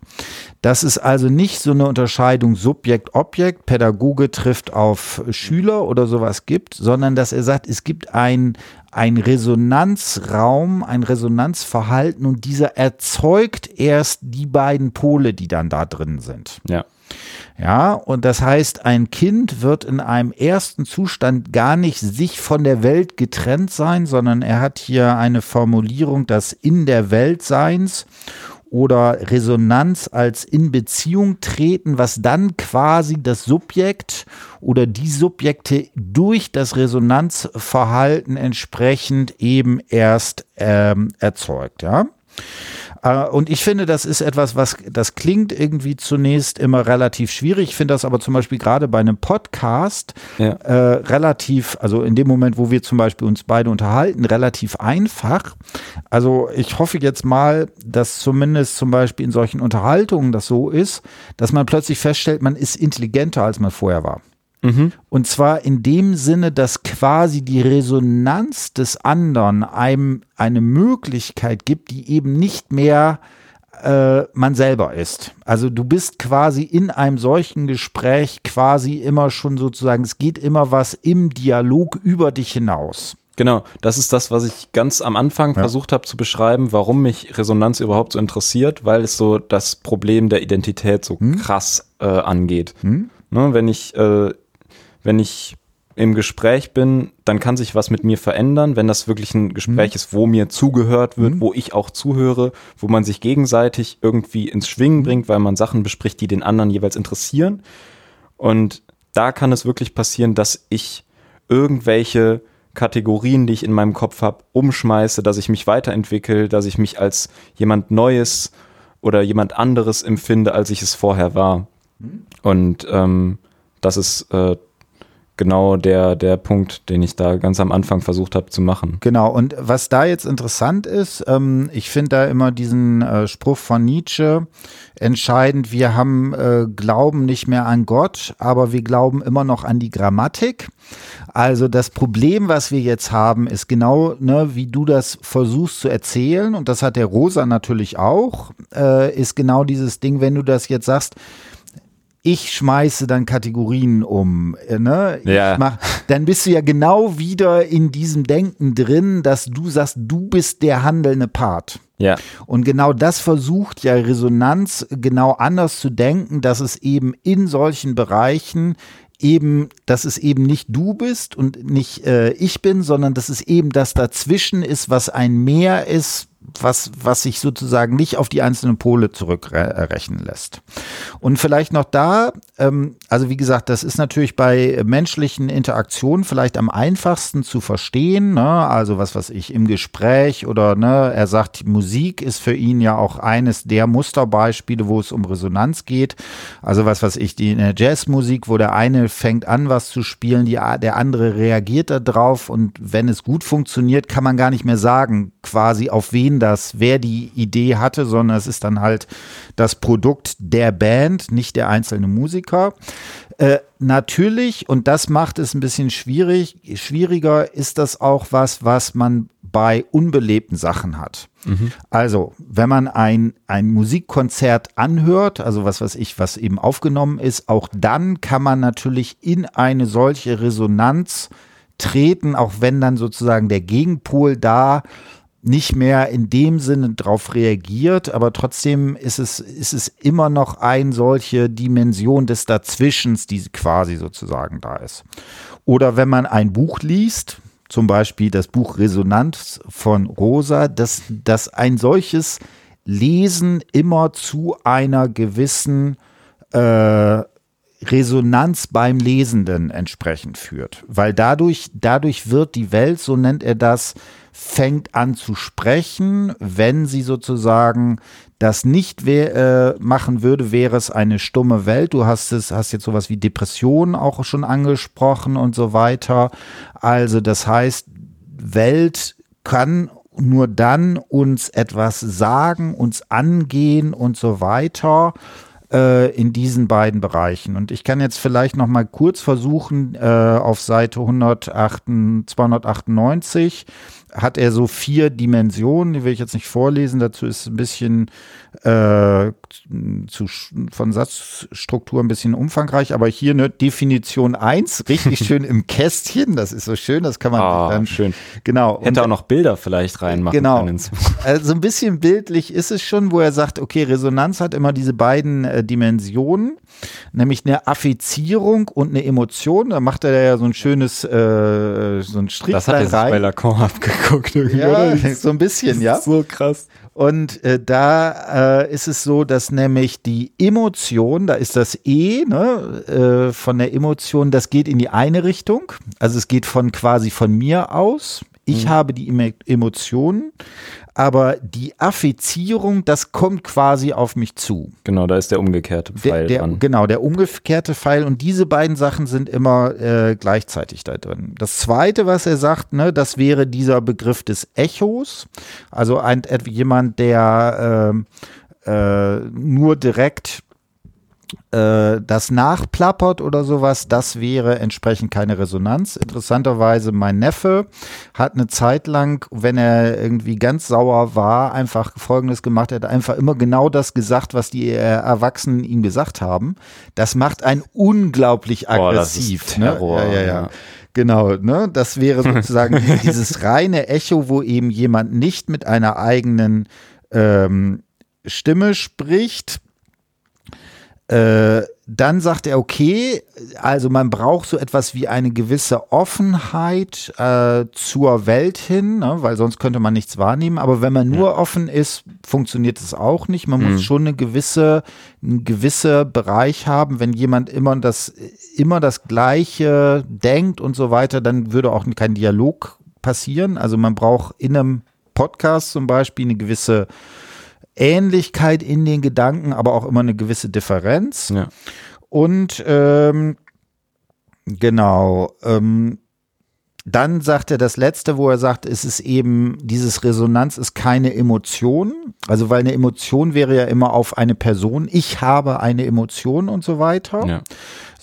B: dass es also nicht so eine Unterscheidung Subjekt-Objekt, Pädagoge trifft auf Schüler oder sowas gibt, sondern dass er sagt, es gibt ein, ein Resonanzraum, ein Resonanzverhalten und dieser erzeugt erst die beiden Pole, die dann da drin sind.
A: Ja.
B: Ja, und das heißt, ein Kind wird in einem ersten Zustand gar nicht sich von der Welt getrennt sein, sondern er hat hier eine Formulierung des in der Welt Seins oder Resonanz als in Beziehung treten, was dann quasi das Subjekt oder die Subjekte durch das Resonanzverhalten entsprechend eben erst ähm, erzeugt, ja. Äh, und ich finde, das ist etwas, was, das klingt irgendwie zunächst immer relativ schwierig. Ich finde das aber zum Beispiel gerade bei einem Podcast ja. äh, relativ, also in dem Moment, wo wir zum Beispiel uns beide unterhalten, relativ einfach. Also ich hoffe jetzt mal, dass zumindest zum Beispiel in solchen Unterhaltungen das so ist, dass man plötzlich feststellt, man ist intelligenter, als man vorher war. Mhm. Und zwar in dem Sinne, dass quasi die Resonanz des anderen einem eine Möglichkeit gibt, die eben nicht mehr äh, man selber ist. Also du bist quasi in einem solchen Gespräch quasi immer schon sozusagen, es geht immer was im Dialog über dich hinaus.
A: Genau, das ist das, was ich ganz am Anfang ja. versucht habe zu beschreiben, warum mich Resonanz überhaupt so interessiert, weil es so das Problem der Identität so hm? krass äh, angeht. Hm? Ne, wenn ich äh, wenn ich im Gespräch bin, dann kann sich was mit mir verändern, wenn das wirklich ein Gespräch mhm. ist, wo mir zugehört wird, mhm. wo ich auch zuhöre, wo man sich gegenseitig irgendwie ins Schwingen mhm. bringt, weil man Sachen bespricht, die den anderen jeweils interessieren. Und da kann es wirklich passieren, dass ich irgendwelche Kategorien, die ich in meinem Kopf habe, umschmeiße, dass ich mich weiterentwickle, dass ich mich als jemand Neues oder jemand anderes empfinde, als ich es vorher war. Mhm. Und ähm, das ist äh, genau der, der Punkt, den ich da ganz am Anfang versucht habe zu machen.
B: Genau, und was da jetzt interessant ist, ähm, ich finde da immer diesen äh, Spruch von Nietzsche entscheidend, wir haben äh, Glauben nicht mehr an Gott, aber wir glauben immer noch an die Grammatik. Also das Problem, was wir jetzt haben, ist genau, ne, wie du das versuchst zu erzählen, und das hat der Rosa natürlich auch, äh, ist genau dieses Ding, wenn du das jetzt sagst, ich schmeiße dann Kategorien um, äh, ne?
A: Ja.
B: Mach, dann bist du ja genau wieder in diesem Denken drin, dass du sagst, du bist der handelnde Part.
A: Ja.
B: Und genau das versucht ja Resonanz genau anders zu denken, dass es eben in solchen Bereichen eben, dass es eben nicht du bist und nicht äh, ich bin, sondern dass es eben das dazwischen ist, was ein Mehr ist, was, was sich sozusagen nicht auf die einzelnen Pole zurückrechnen lässt. Und vielleicht noch da, ähm, also wie gesagt, das ist natürlich bei menschlichen Interaktionen vielleicht am einfachsten zu verstehen. Ne? Also was was ich im Gespräch oder ne, er sagt, Musik ist für ihn ja auch eines der Musterbeispiele, wo es um Resonanz geht. Also was was ich, die in der Jazzmusik, wo der eine fängt an, was zu spielen, die, der andere reagiert da drauf und wenn es gut funktioniert, kann man gar nicht mehr sagen, quasi auf wen das, wer die Idee hatte, sondern es ist dann halt das Produkt der Band, nicht der einzelne Musiker. Äh, natürlich, und das macht es ein bisschen schwierig, schwieriger, ist das auch was, was man bei unbelebten Sachen hat. Mhm. Also, wenn man ein, ein Musikkonzert anhört, also was weiß ich, was eben aufgenommen ist, auch dann kann man natürlich in eine solche Resonanz treten, auch wenn dann sozusagen der Gegenpol da nicht mehr in dem Sinne darauf reagiert, aber trotzdem ist es, ist es immer noch eine solche Dimension des Dazwischens, die quasi sozusagen da ist. Oder wenn man ein Buch liest, zum Beispiel das Buch Resonanz von Rosa, dass, dass ein solches Lesen immer zu einer gewissen äh, Resonanz beim Lesenden entsprechend führt. Weil dadurch, dadurch wird die Welt, so nennt er das, fängt an zu sprechen. Wenn sie sozusagen das nicht äh, machen würde, wäre es eine stumme Welt. Du hast es, hast jetzt sowas wie Depressionen auch schon angesprochen und so weiter. Also das heißt, Welt kann nur dann uns etwas sagen, uns angehen und so weiter äh, in diesen beiden Bereichen. Und ich kann jetzt vielleicht noch mal kurz versuchen, äh, auf Seite 108, 298 hat er so vier Dimensionen, die will ich jetzt nicht vorlesen, dazu ist ein bisschen äh, zu, von Satzstruktur ein bisschen umfangreich, aber hier eine Definition 1, richtig schön im Kästchen, das ist so schön, das kann man
A: oh, dann schön.
B: Genau.
A: Hätte und, auch noch Bilder vielleicht reinmachen
B: genau.
A: können.
B: Also ein bisschen bildlich ist es schon, wo er sagt, okay, Resonanz hat immer diese beiden äh, Dimensionen, nämlich eine Affizierung und eine Emotion. Da macht er ja so ein schönes äh, so ein Strich
A: Das hat er sich bei Lacan abgeguckt
B: irgendwie, ja, oder? so ein bisschen, ja.
A: So krass.
B: Und äh, da äh, ist es so, dass nämlich die Emotion, da ist das E ne, äh, von der Emotion, das geht in die eine Richtung. Also es geht von quasi von mir aus. Ich mhm. habe die Emotionen, aber die Affizierung, das kommt quasi auf mich zu.
A: Genau, da ist der umgekehrte Pfeil
B: der, der,
A: dran.
B: Genau, der umgekehrte Pfeil und diese beiden Sachen sind immer äh, gleichzeitig da drin. Das zweite, was er sagt, ne, das wäre dieser Begriff des Echos. Also ein, jemand, der äh, äh, nur direkt das nachplappert oder sowas, das wäre entsprechend keine Resonanz. Interessanterweise, mein Neffe hat eine Zeit lang, wenn er irgendwie ganz sauer war, einfach Folgendes gemacht. Er hat einfach immer genau das gesagt, was die Erwachsenen ihm gesagt haben. Das macht einen unglaublich aggressiv.
A: Boah, Terror,
B: ne? ja, ja, ja. Genau, ne? Das wäre sozusagen dieses reine Echo, wo eben jemand nicht mit einer eigenen ähm, Stimme spricht, äh, dann sagt er, okay, also man braucht so etwas wie eine gewisse Offenheit äh, zur Welt hin, ne, weil sonst könnte man nichts wahrnehmen. Aber wenn man nur ja. offen ist, funktioniert es auch nicht. Man mhm. muss schon eine gewisse, einen gewisser Bereich haben. Wenn jemand immer das, immer das Gleiche denkt und so weiter, dann würde auch kein Dialog passieren. Also man braucht in einem Podcast zum Beispiel eine gewisse Ähnlichkeit in den Gedanken, aber auch immer eine gewisse Differenz. Ja. Und ähm, genau, ähm, dann sagt er das letzte, wo er sagt, es ist eben, dieses Resonanz ist keine Emotion. Also, weil eine Emotion wäre ja immer auf eine Person. Ich habe eine Emotion und so weiter. Ja.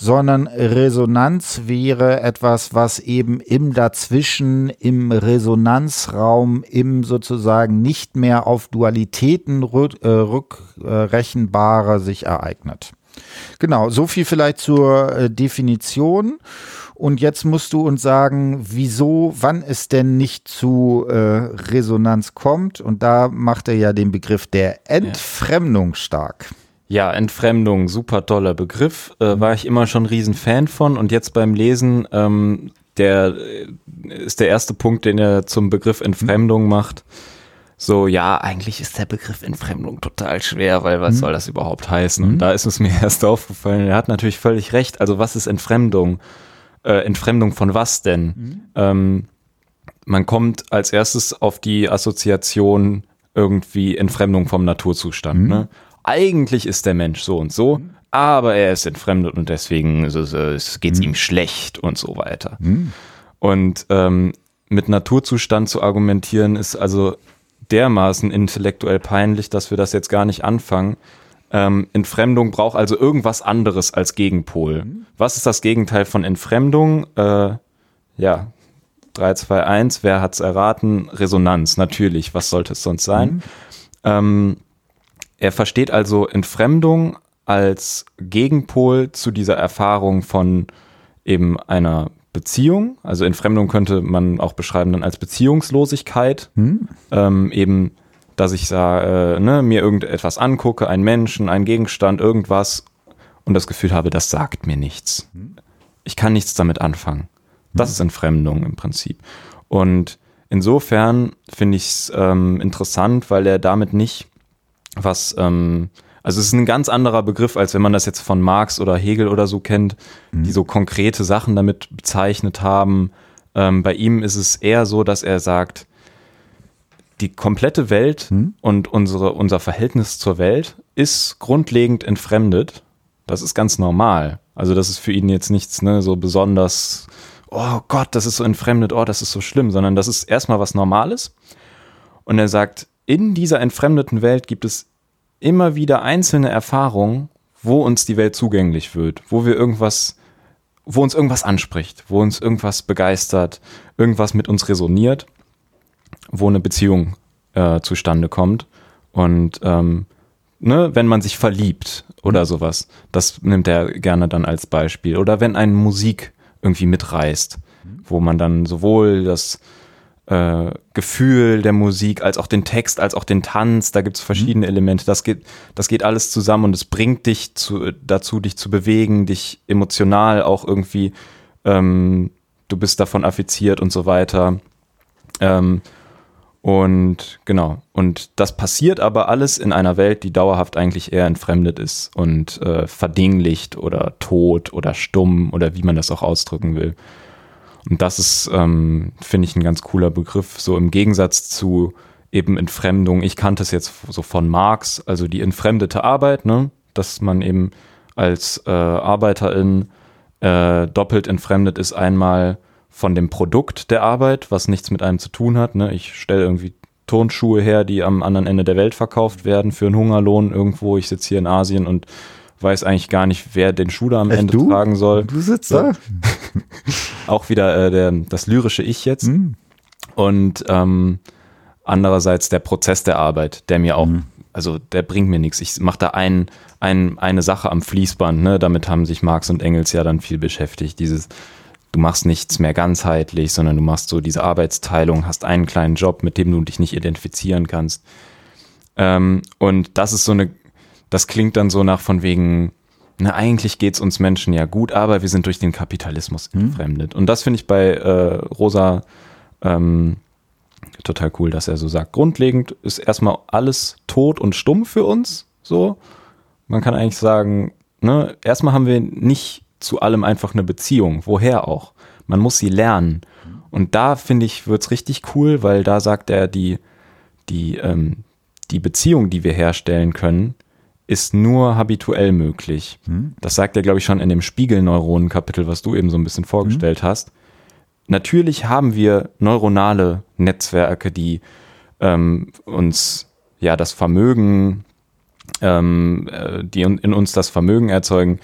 B: Sondern Resonanz wäre etwas, was eben im Dazwischen, im Resonanzraum, im sozusagen nicht mehr auf Dualitäten äh, rückrechenbarer sich ereignet. Genau, so viel vielleicht zur äh, Definition. Und jetzt musst du uns sagen, wieso, wann es denn nicht zu äh, Resonanz kommt. Und da macht er ja den Begriff der Entfremdung stark.
A: Ja, Entfremdung, super toller Begriff. Äh, war ich immer schon ein Riesenfan von. Und jetzt beim Lesen, ähm, der äh, ist der erste Punkt, den er zum Begriff Entfremdung macht. So, ja, eigentlich ist der Begriff Entfremdung total schwer, weil was mhm. soll das überhaupt heißen? Und da ist es mir erst aufgefallen, er hat natürlich völlig recht. Also was ist Entfremdung? äh, Entfremdung von was denn? Mhm. Ähm, man kommt als erstes auf die Assoziation irgendwie Entfremdung vom Naturzustand. Mhm. Ne? Eigentlich ist der Mensch so und so, mhm. aber er ist entfremdet und deswegen geht es mhm. ihm schlecht und so weiter. Mhm. Und ähm, mit Naturzustand zu argumentieren ist also dermaßen intellektuell peinlich, dass wir das jetzt gar nicht anfangen. Ähm, Entfremdung braucht also irgendwas anderes als Gegenpol. Mhm. Was ist das Gegenteil von Entfremdung? Äh, ja, 3, 2, 1, wer hat's erraten? Resonanz, natürlich, was sollte es sonst sein? Mhm. Ähm, er versteht also Entfremdung als Gegenpol zu dieser Erfahrung von eben einer Beziehung. Also Entfremdung könnte man auch beschreiben dann als Beziehungslosigkeit. Mhm. Ähm, eben dass ich sage, äh, ne, mir irgendetwas angucke, einen Menschen, einen Gegenstand, irgendwas und das Gefühl habe, das sagt mir nichts. Ich kann nichts damit anfangen. Das ist Entfremdung im Prinzip. Und insofern finde ich es ähm, interessant, weil er damit nicht was, ähm, also es ist ein ganz anderer Begriff, als wenn man das jetzt von Marx oder Hegel oder so kennt, mhm. die so konkrete Sachen damit bezeichnet haben. Ähm, bei ihm ist es eher so, dass er sagt, die komplette Welt hm? und unsere, unser Verhältnis zur Welt ist grundlegend entfremdet. Das ist ganz normal. Also das ist für ihn jetzt nichts ne, so besonders, oh Gott, das ist so entfremdet, oh, das ist so schlimm, sondern das ist erstmal was Normales. Und er sagt, in dieser entfremdeten Welt gibt es immer wieder einzelne Erfahrungen, wo uns die Welt zugänglich wird, wo wir irgendwas, wo uns irgendwas anspricht, wo uns irgendwas begeistert, irgendwas mit uns resoniert wo eine Beziehung äh, zustande kommt. Und ähm, ne, wenn man sich verliebt oder sowas, das nimmt er gerne dann als Beispiel. Oder wenn eine Musik irgendwie mitreißt, wo man dann sowohl das äh, Gefühl der Musik, als auch den Text, als auch den Tanz, da gibt es verschiedene mhm. Elemente. Das geht, das geht alles zusammen und es bringt dich zu, dazu, dich zu bewegen, dich emotional auch irgendwie, ähm, du bist davon affiziert und so weiter. Ähm, und genau, und das passiert aber alles in einer Welt, die dauerhaft eigentlich eher entfremdet ist und äh, verdinglicht oder tot oder stumm oder wie man das auch ausdrücken will. Und das ist, ähm, finde ich, ein ganz cooler Begriff, so im Gegensatz zu eben Entfremdung. Ich kannte es jetzt so von Marx, also die entfremdete Arbeit, ne? dass man eben als äh, Arbeiterin äh, doppelt entfremdet ist, einmal von dem Produkt der Arbeit, was nichts mit einem zu tun hat. Ne? Ich stelle irgendwie Turnschuhe her, die am anderen Ende der Welt verkauft werden für einen Hungerlohn irgendwo. Ich sitze hier in Asien und weiß eigentlich gar nicht, wer den Schuh da am Echt, Ende du? tragen soll.
B: Du sitzt so. da?
A: Auch wieder äh, der, das lyrische Ich jetzt. Mhm. Und ähm, andererseits der Prozess der Arbeit, der mir auch, mhm. also der bringt mir nichts. Ich mache da ein, ein, eine Sache am Fließband, ne? damit haben sich Marx und Engels ja dann viel beschäftigt. Dieses du machst nichts mehr ganzheitlich, sondern du machst so diese Arbeitsteilung, hast einen kleinen Job, mit dem du dich nicht identifizieren kannst. Ähm, und das ist so eine, das klingt dann so nach von wegen, na, eigentlich geht's uns Menschen ja gut, aber wir sind durch den Kapitalismus hm. entfremdet. Und das finde ich bei äh, Rosa ähm, total cool, dass er so sagt. Grundlegend ist erstmal alles tot und stumm für uns. So. Man kann eigentlich sagen, ne, erstmal haben wir nicht zu allem einfach eine Beziehung. Woher auch? Man muss sie lernen. Und da finde ich, wird's richtig cool, weil da sagt er, die, die, ähm, die Beziehung, die wir herstellen können, ist nur habituell möglich. Hm. Das sagt er, glaube ich, schon in dem Spiegelneuronen-Kapitel, was du eben so ein bisschen vorgestellt hm. hast. Natürlich haben wir neuronale Netzwerke, die ähm, uns ja das Vermögen, ähm, äh, die in uns das Vermögen erzeugen,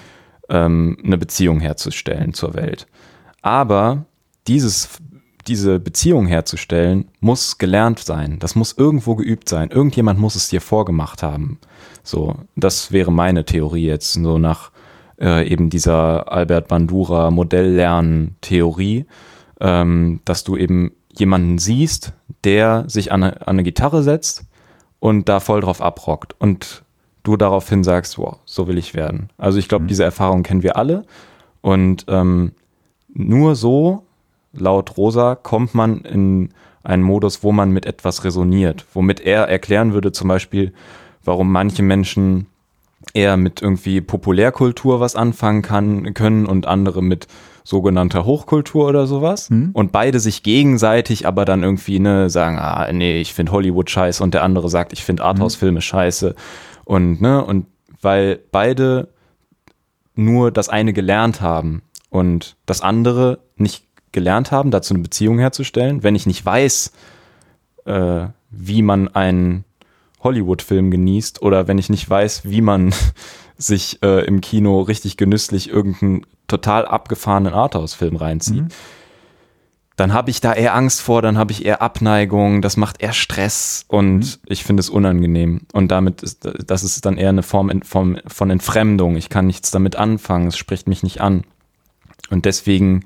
A: ähm, eine Beziehung herzustellen zur Welt. Aber dieses, diese Beziehung herzustellen muss gelernt sein. Das muss irgendwo geübt sein. Irgendjemand muss es dir vorgemacht haben. So, das wäre meine Theorie jetzt, so nach äh, eben dieser Albert Bandura Modelllernen-Theorie, ähm, dass du eben jemanden siehst, der sich an eine, an eine Gitarre setzt und da voll drauf abrockt. Und du daraufhin sagst, wow, so will ich werden. Also ich glaube, mhm. diese Erfahrung kennen wir alle. Und ähm, nur so, laut Rosa, kommt man in einen Modus, wo man mit etwas resoniert, womit er erklären würde zum Beispiel, warum manche Menschen eher mit irgendwie Populärkultur was anfangen kann, können und andere mit sogenannter Hochkultur oder sowas. Mhm. Und beide sich gegenseitig aber dann irgendwie ne, sagen, ah, nee, ich finde Hollywood scheiße und der andere sagt, ich finde Arthouse-Filme scheiße und, ne, und weil beide nur das eine gelernt haben und das andere nicht gelernt haben, dazu eine Beziehung herzustellen. Wenn ich nicht weiß, äh, wie man einen Hollywood-Film genießt oder wenn ich nicht weiß, wie man sich äh, im Kino richtig genüsslich irgendeinen total abgefahrenen Arthouse-Film reinzieht, mhm dann habe ich da eher Angst vor, dann habe ich eher Abneigung, das macht eher Stress und mhm. ich finde es unangenehm. Und damit ist, das ist dann eher eine Form von, von Entfremdung. Ich kann nichts damit anfangen, es spricht mich nicht an. Und deswegen,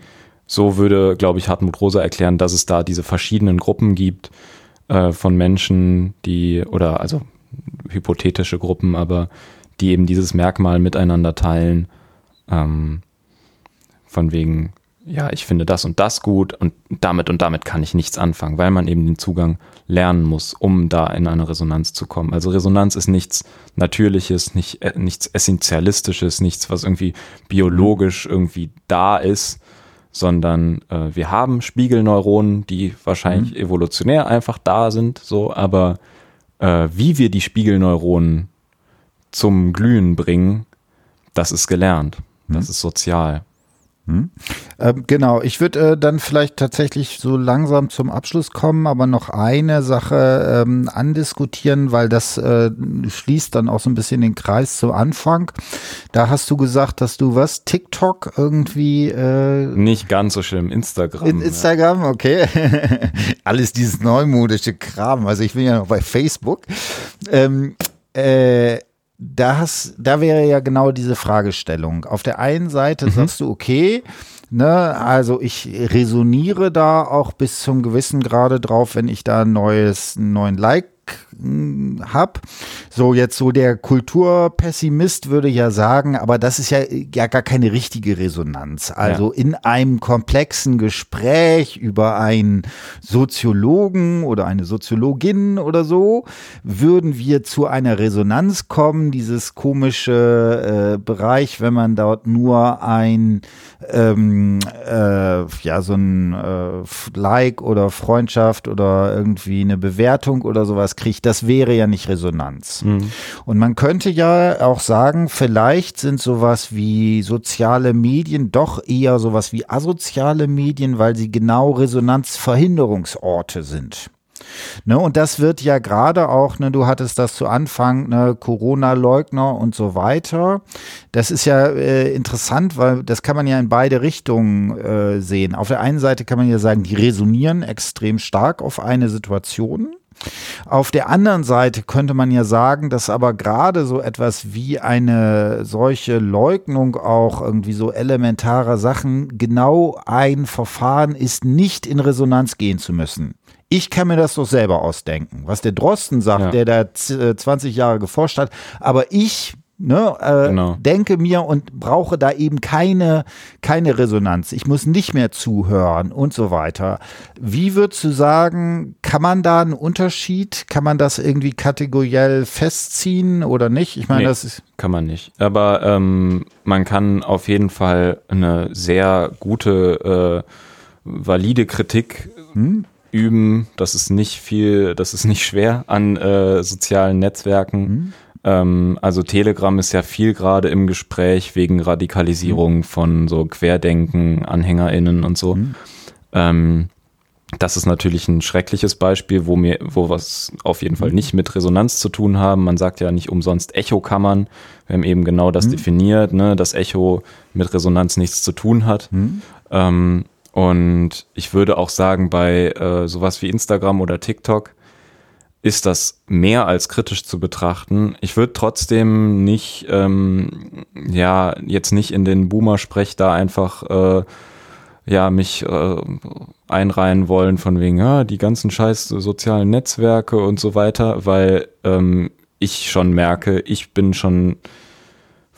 A: so würde, glaube ich, Hartmut Rosa erklären, dass es da diese verschiedenen Gruppen gibt äh, von Menschen, die, oder also hypothetische Gruppen, aber die eben dieses Merkmal miteinander teilen. Ähm, von wegen ja, ich finde das und das gut und damit und damit kann ich nichts anfangen, weil man eben den Zugang lernen muss, um da in eine Resonanz zu kommen. Also Resonanz ist nichts Natürliches, nicht, äh, nichts Essentialistisches, nichts, was irgendwie biologisch irgendwie da ist, sondern äh, wir haben Spiegelneuronen, die wahrscheinlich mhm. evolutionär einfach da sind, so, aber äh, wie wir die Spiegelneuronen zum Glühen bringen, das ist gelernt. Das mhm. ist sozial.
B: Hm? Ähm, genau, ich würde äh, dann vielleicht tatsächlich so langsam zum Abschluss kommen, aber noch eine Sache ähm, andiskutieren, weil das äh, schließt dann auch so ein bisschen den Kreis zum Anfang. Da hast du gesagt, dass du was, TikTok irgendwie äh,
A: Nicht ganz so schlimm, Instagram.
B: In Instagram, ja. okay. Alles dieses neumodische Kram. Also ich bin ja noch bei Facebook. Ähm, äh, da, hast, da wäre ja genau diese Fragestellung. Auf der einen Seite mhm. sagst du, okay, ne, also ich resoniere da auch bis zum gewissen Grade drauf, wenn ich da ein neues, einen neuen Like habe. So jetzt so der Kulturpessimist würde ja sagen, aber das ist ja, ja gar keine richtige Resonanz. Also ja. in einem komplexen Gespräch über einen Soziologen oder eine Soziologin oder so würden wir zu einer Resonanz kommen, dieses komische äh, Bereich, wenn man dort nur ein ähm, äh, ja so ein äh, Like oder Freundschaft oder irgendwie eine Bewertung oder sowas kriegt, das wäre ja nicht Resonanz. Mhm. Und man könnte ja auch sagen, vielleicht sind sowas wie soziale Medien doch eher sowas wie asoziale Medien, weil sie genau Resonanzverhinderungsorte sind. Ne, und das wird ja gerade auch, ne, du hattest das zu Anfang, ne, Corona-Leugner und so weiter. Das ist ja äh, interessant, weil das kann man ja in beide Richtungen äh, sehen. Auf der einen Seite kann man ja sagen, die resonieren extrem stark auf eine Situation. Auf der anderen Seite könnte man ja sagen, dass aber gerade so etwas wie eine solche Leugnung auch irgendwie so elementarer Sachen genau ein Verfahren ist, nicht in Resonanz gehen zu müssen. Ich kann mir das doch selber ausdenken, was der Drosten sagt, ja. der da 20 äh, Jahre geforscht hat. Aber ich ne, äh, genau. denke mir und brauche da eben keine, keine Resonanz. Ich muss nicht mehr zuhören und so weiter. Wie würdest du sagen, kann man da einen Unterschied, kann man das irgendwie kategoriell festziehen oder nicht?
A: Ich meine, nee, das ist. Kann man nicht. Aber ähm, man kann auf jeden Fall eine sehr gute, äh, valide Kritik hm? üben. Das ist nicht viel, das ist nicht schwer an äh, sozialen Netzwerken. Mhm. Ähm, also Telegram ist ja viel gerade im Gespräch wegen Radikalisierung mhm. von so Querdenken, AnhängerInnen und so. Mhm. Ähm, das ist natürlich ein schreckliches Beispiel, wo mir, wo was auf jeden Fall mhm. nicht mit Resonanz zu tun haben. Man sagt ja nicht umsonst Echokammern. Wir haben eben genau das mhm. definiert, ne, dass Echo mit Resonanz nichts zu tun hat. Mhm. Ähm, und ich würde auch sagen, bei äh, sowas wie Instagram oder TikTok ist das mehr als kritisch zu betrachten. Ich würde trotzdem nicht, ähm, ja, jetzt nicht in den Boomer-Sprech da einfach, äh, ja, mich äh, einreihen wollen von wegen, ja, die ganzen scheiß sozialen Netzwerke und so weiter, weil ähm, ich schon merke, ich bin schon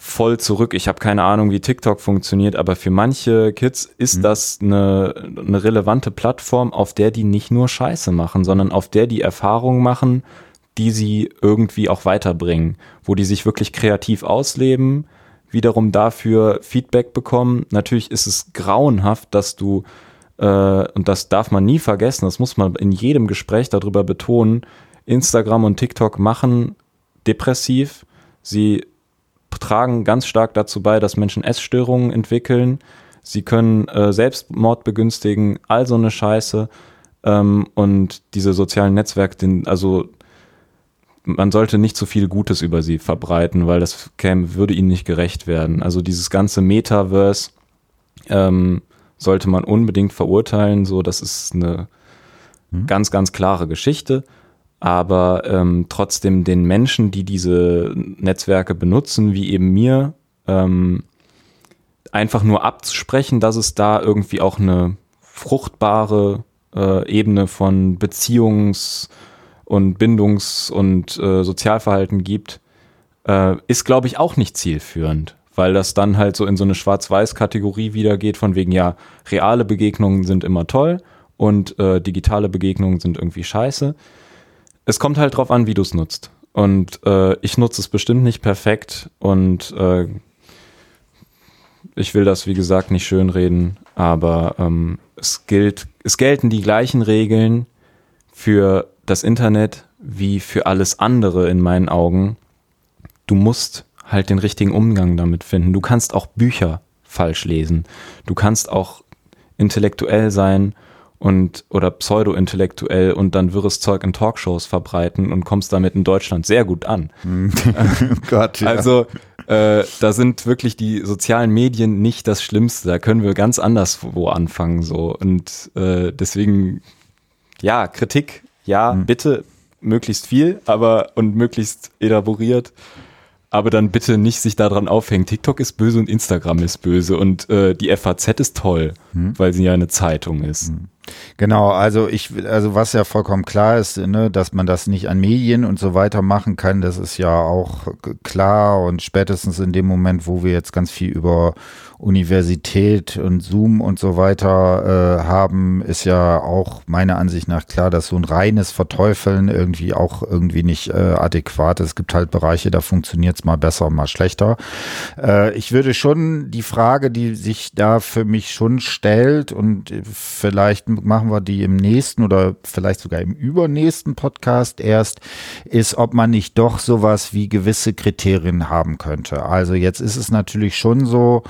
A: voll zurück. Ich habe keine Ahnung, wie TikTok funktioniert, aber für manche Kids ist mhm. das eine, eine relevante Plattform, auf der die nicht nur Scheiße machen, sondern auf der die Erfahrungen machen, die sie irgendwie auch weiterbringen, wo die sich wirklich kreativ ausleben, wiederum dafür Feedback bekommen. Natürlich ist es grauenhaft, dass du, äh, und das darf man nie vergessen, das muss man in jedem Gespräch darüber betonen, Instagram und TikTok machen depressiv. Sie tragen ganz stark dazu bei, dass Menschen Essstörungen entwickeln. Sie können äh, Selbstmord begünstigen, all so eine Scheiße. Ähm, und diese sozialen Netzwerke, den, also man sollte nicht zu viel Gutes über sie verbreiten, weil das käme, würde ihnen nicht gerecht werden. Also dieses ganze Metaverse ähm, sollte man unbedingt verurteilen. So, das ist eine hm. ganz, ganz klare Geschichte aber ähm, trotzdem den Menschen, die diese Netzwerke benutzen, wie eben mir, ähm, einfach nur abzusprechen, dass es da irgendwie auch eine fruchtbare äh, Ebene von Beziehungs- und Bindungs- und äh, Sozialverhalten gibt, äh, ist, glaube ich, auch nicht zielführend, weil das dann halt so in so eine Schwarz-Weiß-Kategorie wieder geht, von wegen, ja, reale Begegnungen sind immer toll und äh, digitale Begegnungen sind irgendwie scheiße es kommt halt drauf an, wie du es nutzt. Und äh, ich nutze es bestimmt nicht perfekt und äh, ich will das, wie gesagt, nicht schönreden, aber ähm, es gilt, es gelten die gleichen Regeln für das Internet wie für alles andere in meinen Augen. Du musst halt den richtigen Umgang damit finden. Du kannst auch Bücher falsch lesen. Du kannst auch intellektuell sein und oder pseudo-intellektuell und dann wirres Zeug in Talkshows verbreiten und kommst damit in Deutschland sehr gut an. oh Gott, ja. Also äh, da sind wirklich die sozialen Medien nicht das Schlimmste. Da können wir ganz anders wo anfangen so und äh, deswegen ja Kritik ja mhm. bitte möglichst viel, aber und möglichst elaboriert aber dann bitte nicht sich daran aufhängen. TikTok ist böse und Instagram ist böse und äh, die FAZ ist toll, hm. weil sie ja eine Zeitung ist. Hm.
B: Genau, also ich, also was ja vollkommen klar ist, ne, dass man das nicht an Medien und so weiter machen kann, das ist ja auch klar und spätestens in dem Moment, wo wir jetzt ganz viel über Universität und Zoom und so weiter äh, haben, ist ja auch meiner Ansicht nach klar, dass so ein reines Verteufeln irgendwie auch irgendwie nicht äh, adäquat ist. Es gibt halt Bereiche, da funktioniert es mal besser, mal schlechter. Äh, ich würde schon die Frage, die sich da für mich schon stellt und vielleicht machen wir die im nächsten oder vielleicht sogar im übernächsten Podcast erst, ist, ob man nicht doch sowas wie gewisse Kriterien haben könnte. Also jetzt ist es natürlich schon so,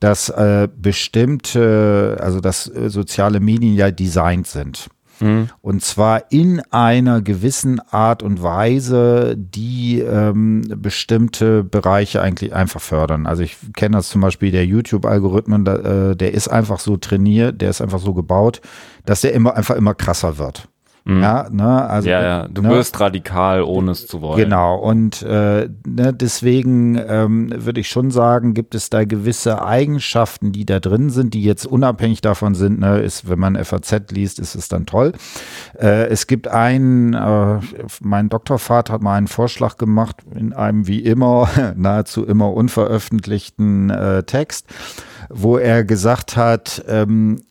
B: dass äh, bestimmte, also dass äh, soziale Medien ja designt sind. Mhm. Und zwar in einer gewissen Art und Weise, die ähm, bestimmte Bereiche eigentlich einfach fördern. Also ich kenne das zum Beispiel der YouTube-Algorithmen, äh, der ist einfach so trainiert, der ist einfach so gebaut, dass der immer einfach immer krasser wird.
A: Mhm. Ja, ne, also, ja, ja, du ne, wirst radikal, ohne es zu wollen.
B: Genau, und äh, ne, deswegen ähm, würde ich schon sagen, gibt es da gewisse Eigenschaften, die da drin sind, die jetzt unabhängig davon sind, ne, ist, wenn man FAZ liest, ist es dann toll. Äh, es gibt einen, äh, mein Doktorvater hat mal einen Vorschlag gemacht in einem wie immer, nahezu immer unveröffentlichten äh, Text, wo er gesagt hat, ähm,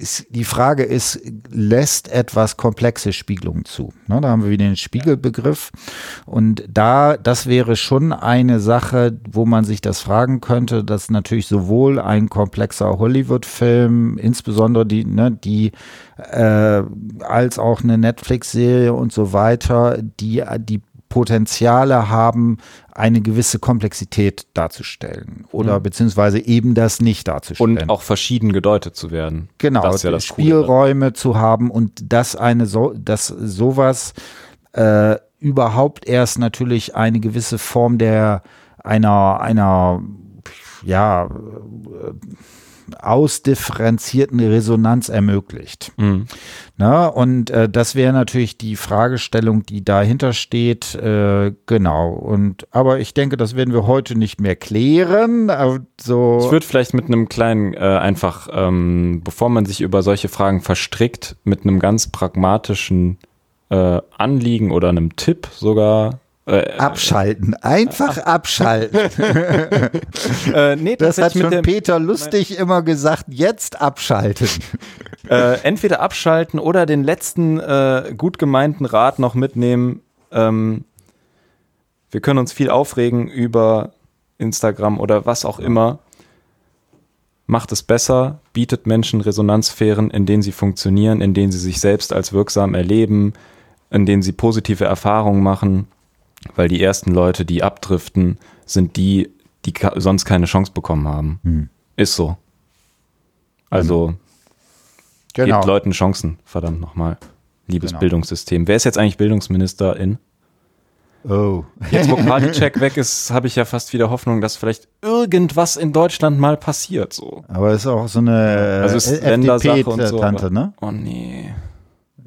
B: ist, die Frage ist, lässt etwas komplexe Spiegelungen zu? Ne, da haben wir wieder den Spiegelbegriff. Und da, das wäre schon eine Sache, wo man sich das fragen könnte, dass natürlich sowohl ein komplexer Hollywood-Film, insbesondere die, ne, die, äh, als auch eine Netflix-Serie und so weiter, die, die Potenziale haben, eine gewisse Komplexität darzustellen oder mhm. beziehungsweise eben das nicht darzustellen.
A: Und auch verschieden gedeutet zu werden.
B: Genau, das ja das Spielräume Coole. zu haben und dass eine so, dass sowas äh, überhaupt erst natürlich eine gewisse Form der einer einer ja ausdifferenzierten Resonanz ermöglicht. Mhm. Na, und äh, das wäre natürlich die Fragestellung, die dahinter steht. Äh, genau. Und aber ich denke, das werden wir heute nicht mehr klären. Also,
A: ich würde vielleicht mit einem kleinen, äh, einfach, ähm, bevor man sich über solche Fragen verstrickt, mit einem ganz pragmatischen äh, Anliegen oder einem Tipp sogar
B: abschalten, einfach äh, abschalten. äh, nee, das hat schon Peter Lustig immer gesagt, jetzt abschalten.
A: Äh, entweder abschalten oder den letzten äh, gut gemeinten Rat noch mitnehmen. Ähm, wir können uns viel aufregen über Instagram oder was auch immer. Macht es besser, bietet Menschen Resonanzsphären, in denen sie funktionieren, in denen sie sich selbst als wirksam erleben, in denen sie positive Erfahrungen machen weil die ersten Leute, die abdriften, sind die, die sonst keine Chance bekommen haben. Hm. Ist so. Also genau. gebt Leuten Chancen, verdammt nochmal. Liebes genau. Bildungssystem. Wer ist jetzt eigentlich Bildungsminister in? Oh. Jetzt, wo Partycheck weg ist, habe ich ja fast wieder Hoffnung, dass vielleicht irgendwas in Deutschland mal passiert. So.
B: Aber es ist auch so eine
A: also ist Ländersache und so.
B: Ne?
A: Oh nee.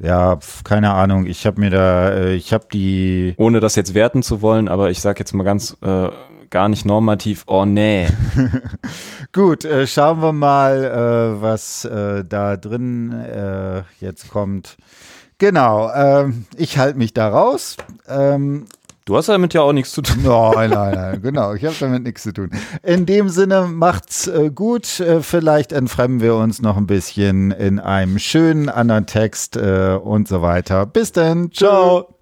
B: Ja, keine Ahnung. Ich habe mir da, äh, ich habe die.
A: Ohne das jetzt werten zu wollen, aber ich sage jetzt mal ganz äh, gar nicht normativ. Oh nee.
B: Gut, äh, schauen wir mal, äh, was äh, da drin äh, jetzt kommt. Genau. Ähm, ich halte mich da raus. Ähm,
A: Du hast damit ja auch nichts zu tun.
B: Nein, nein, nein, genau. Ich habe damit nichts zu tun. In dem Sinne, macht's äh, gut. Äh, vielleicht entfremden wir uns noch ein bisschen in einem schönen anderen Text äh, und so weiter. Bis dann. Ciao.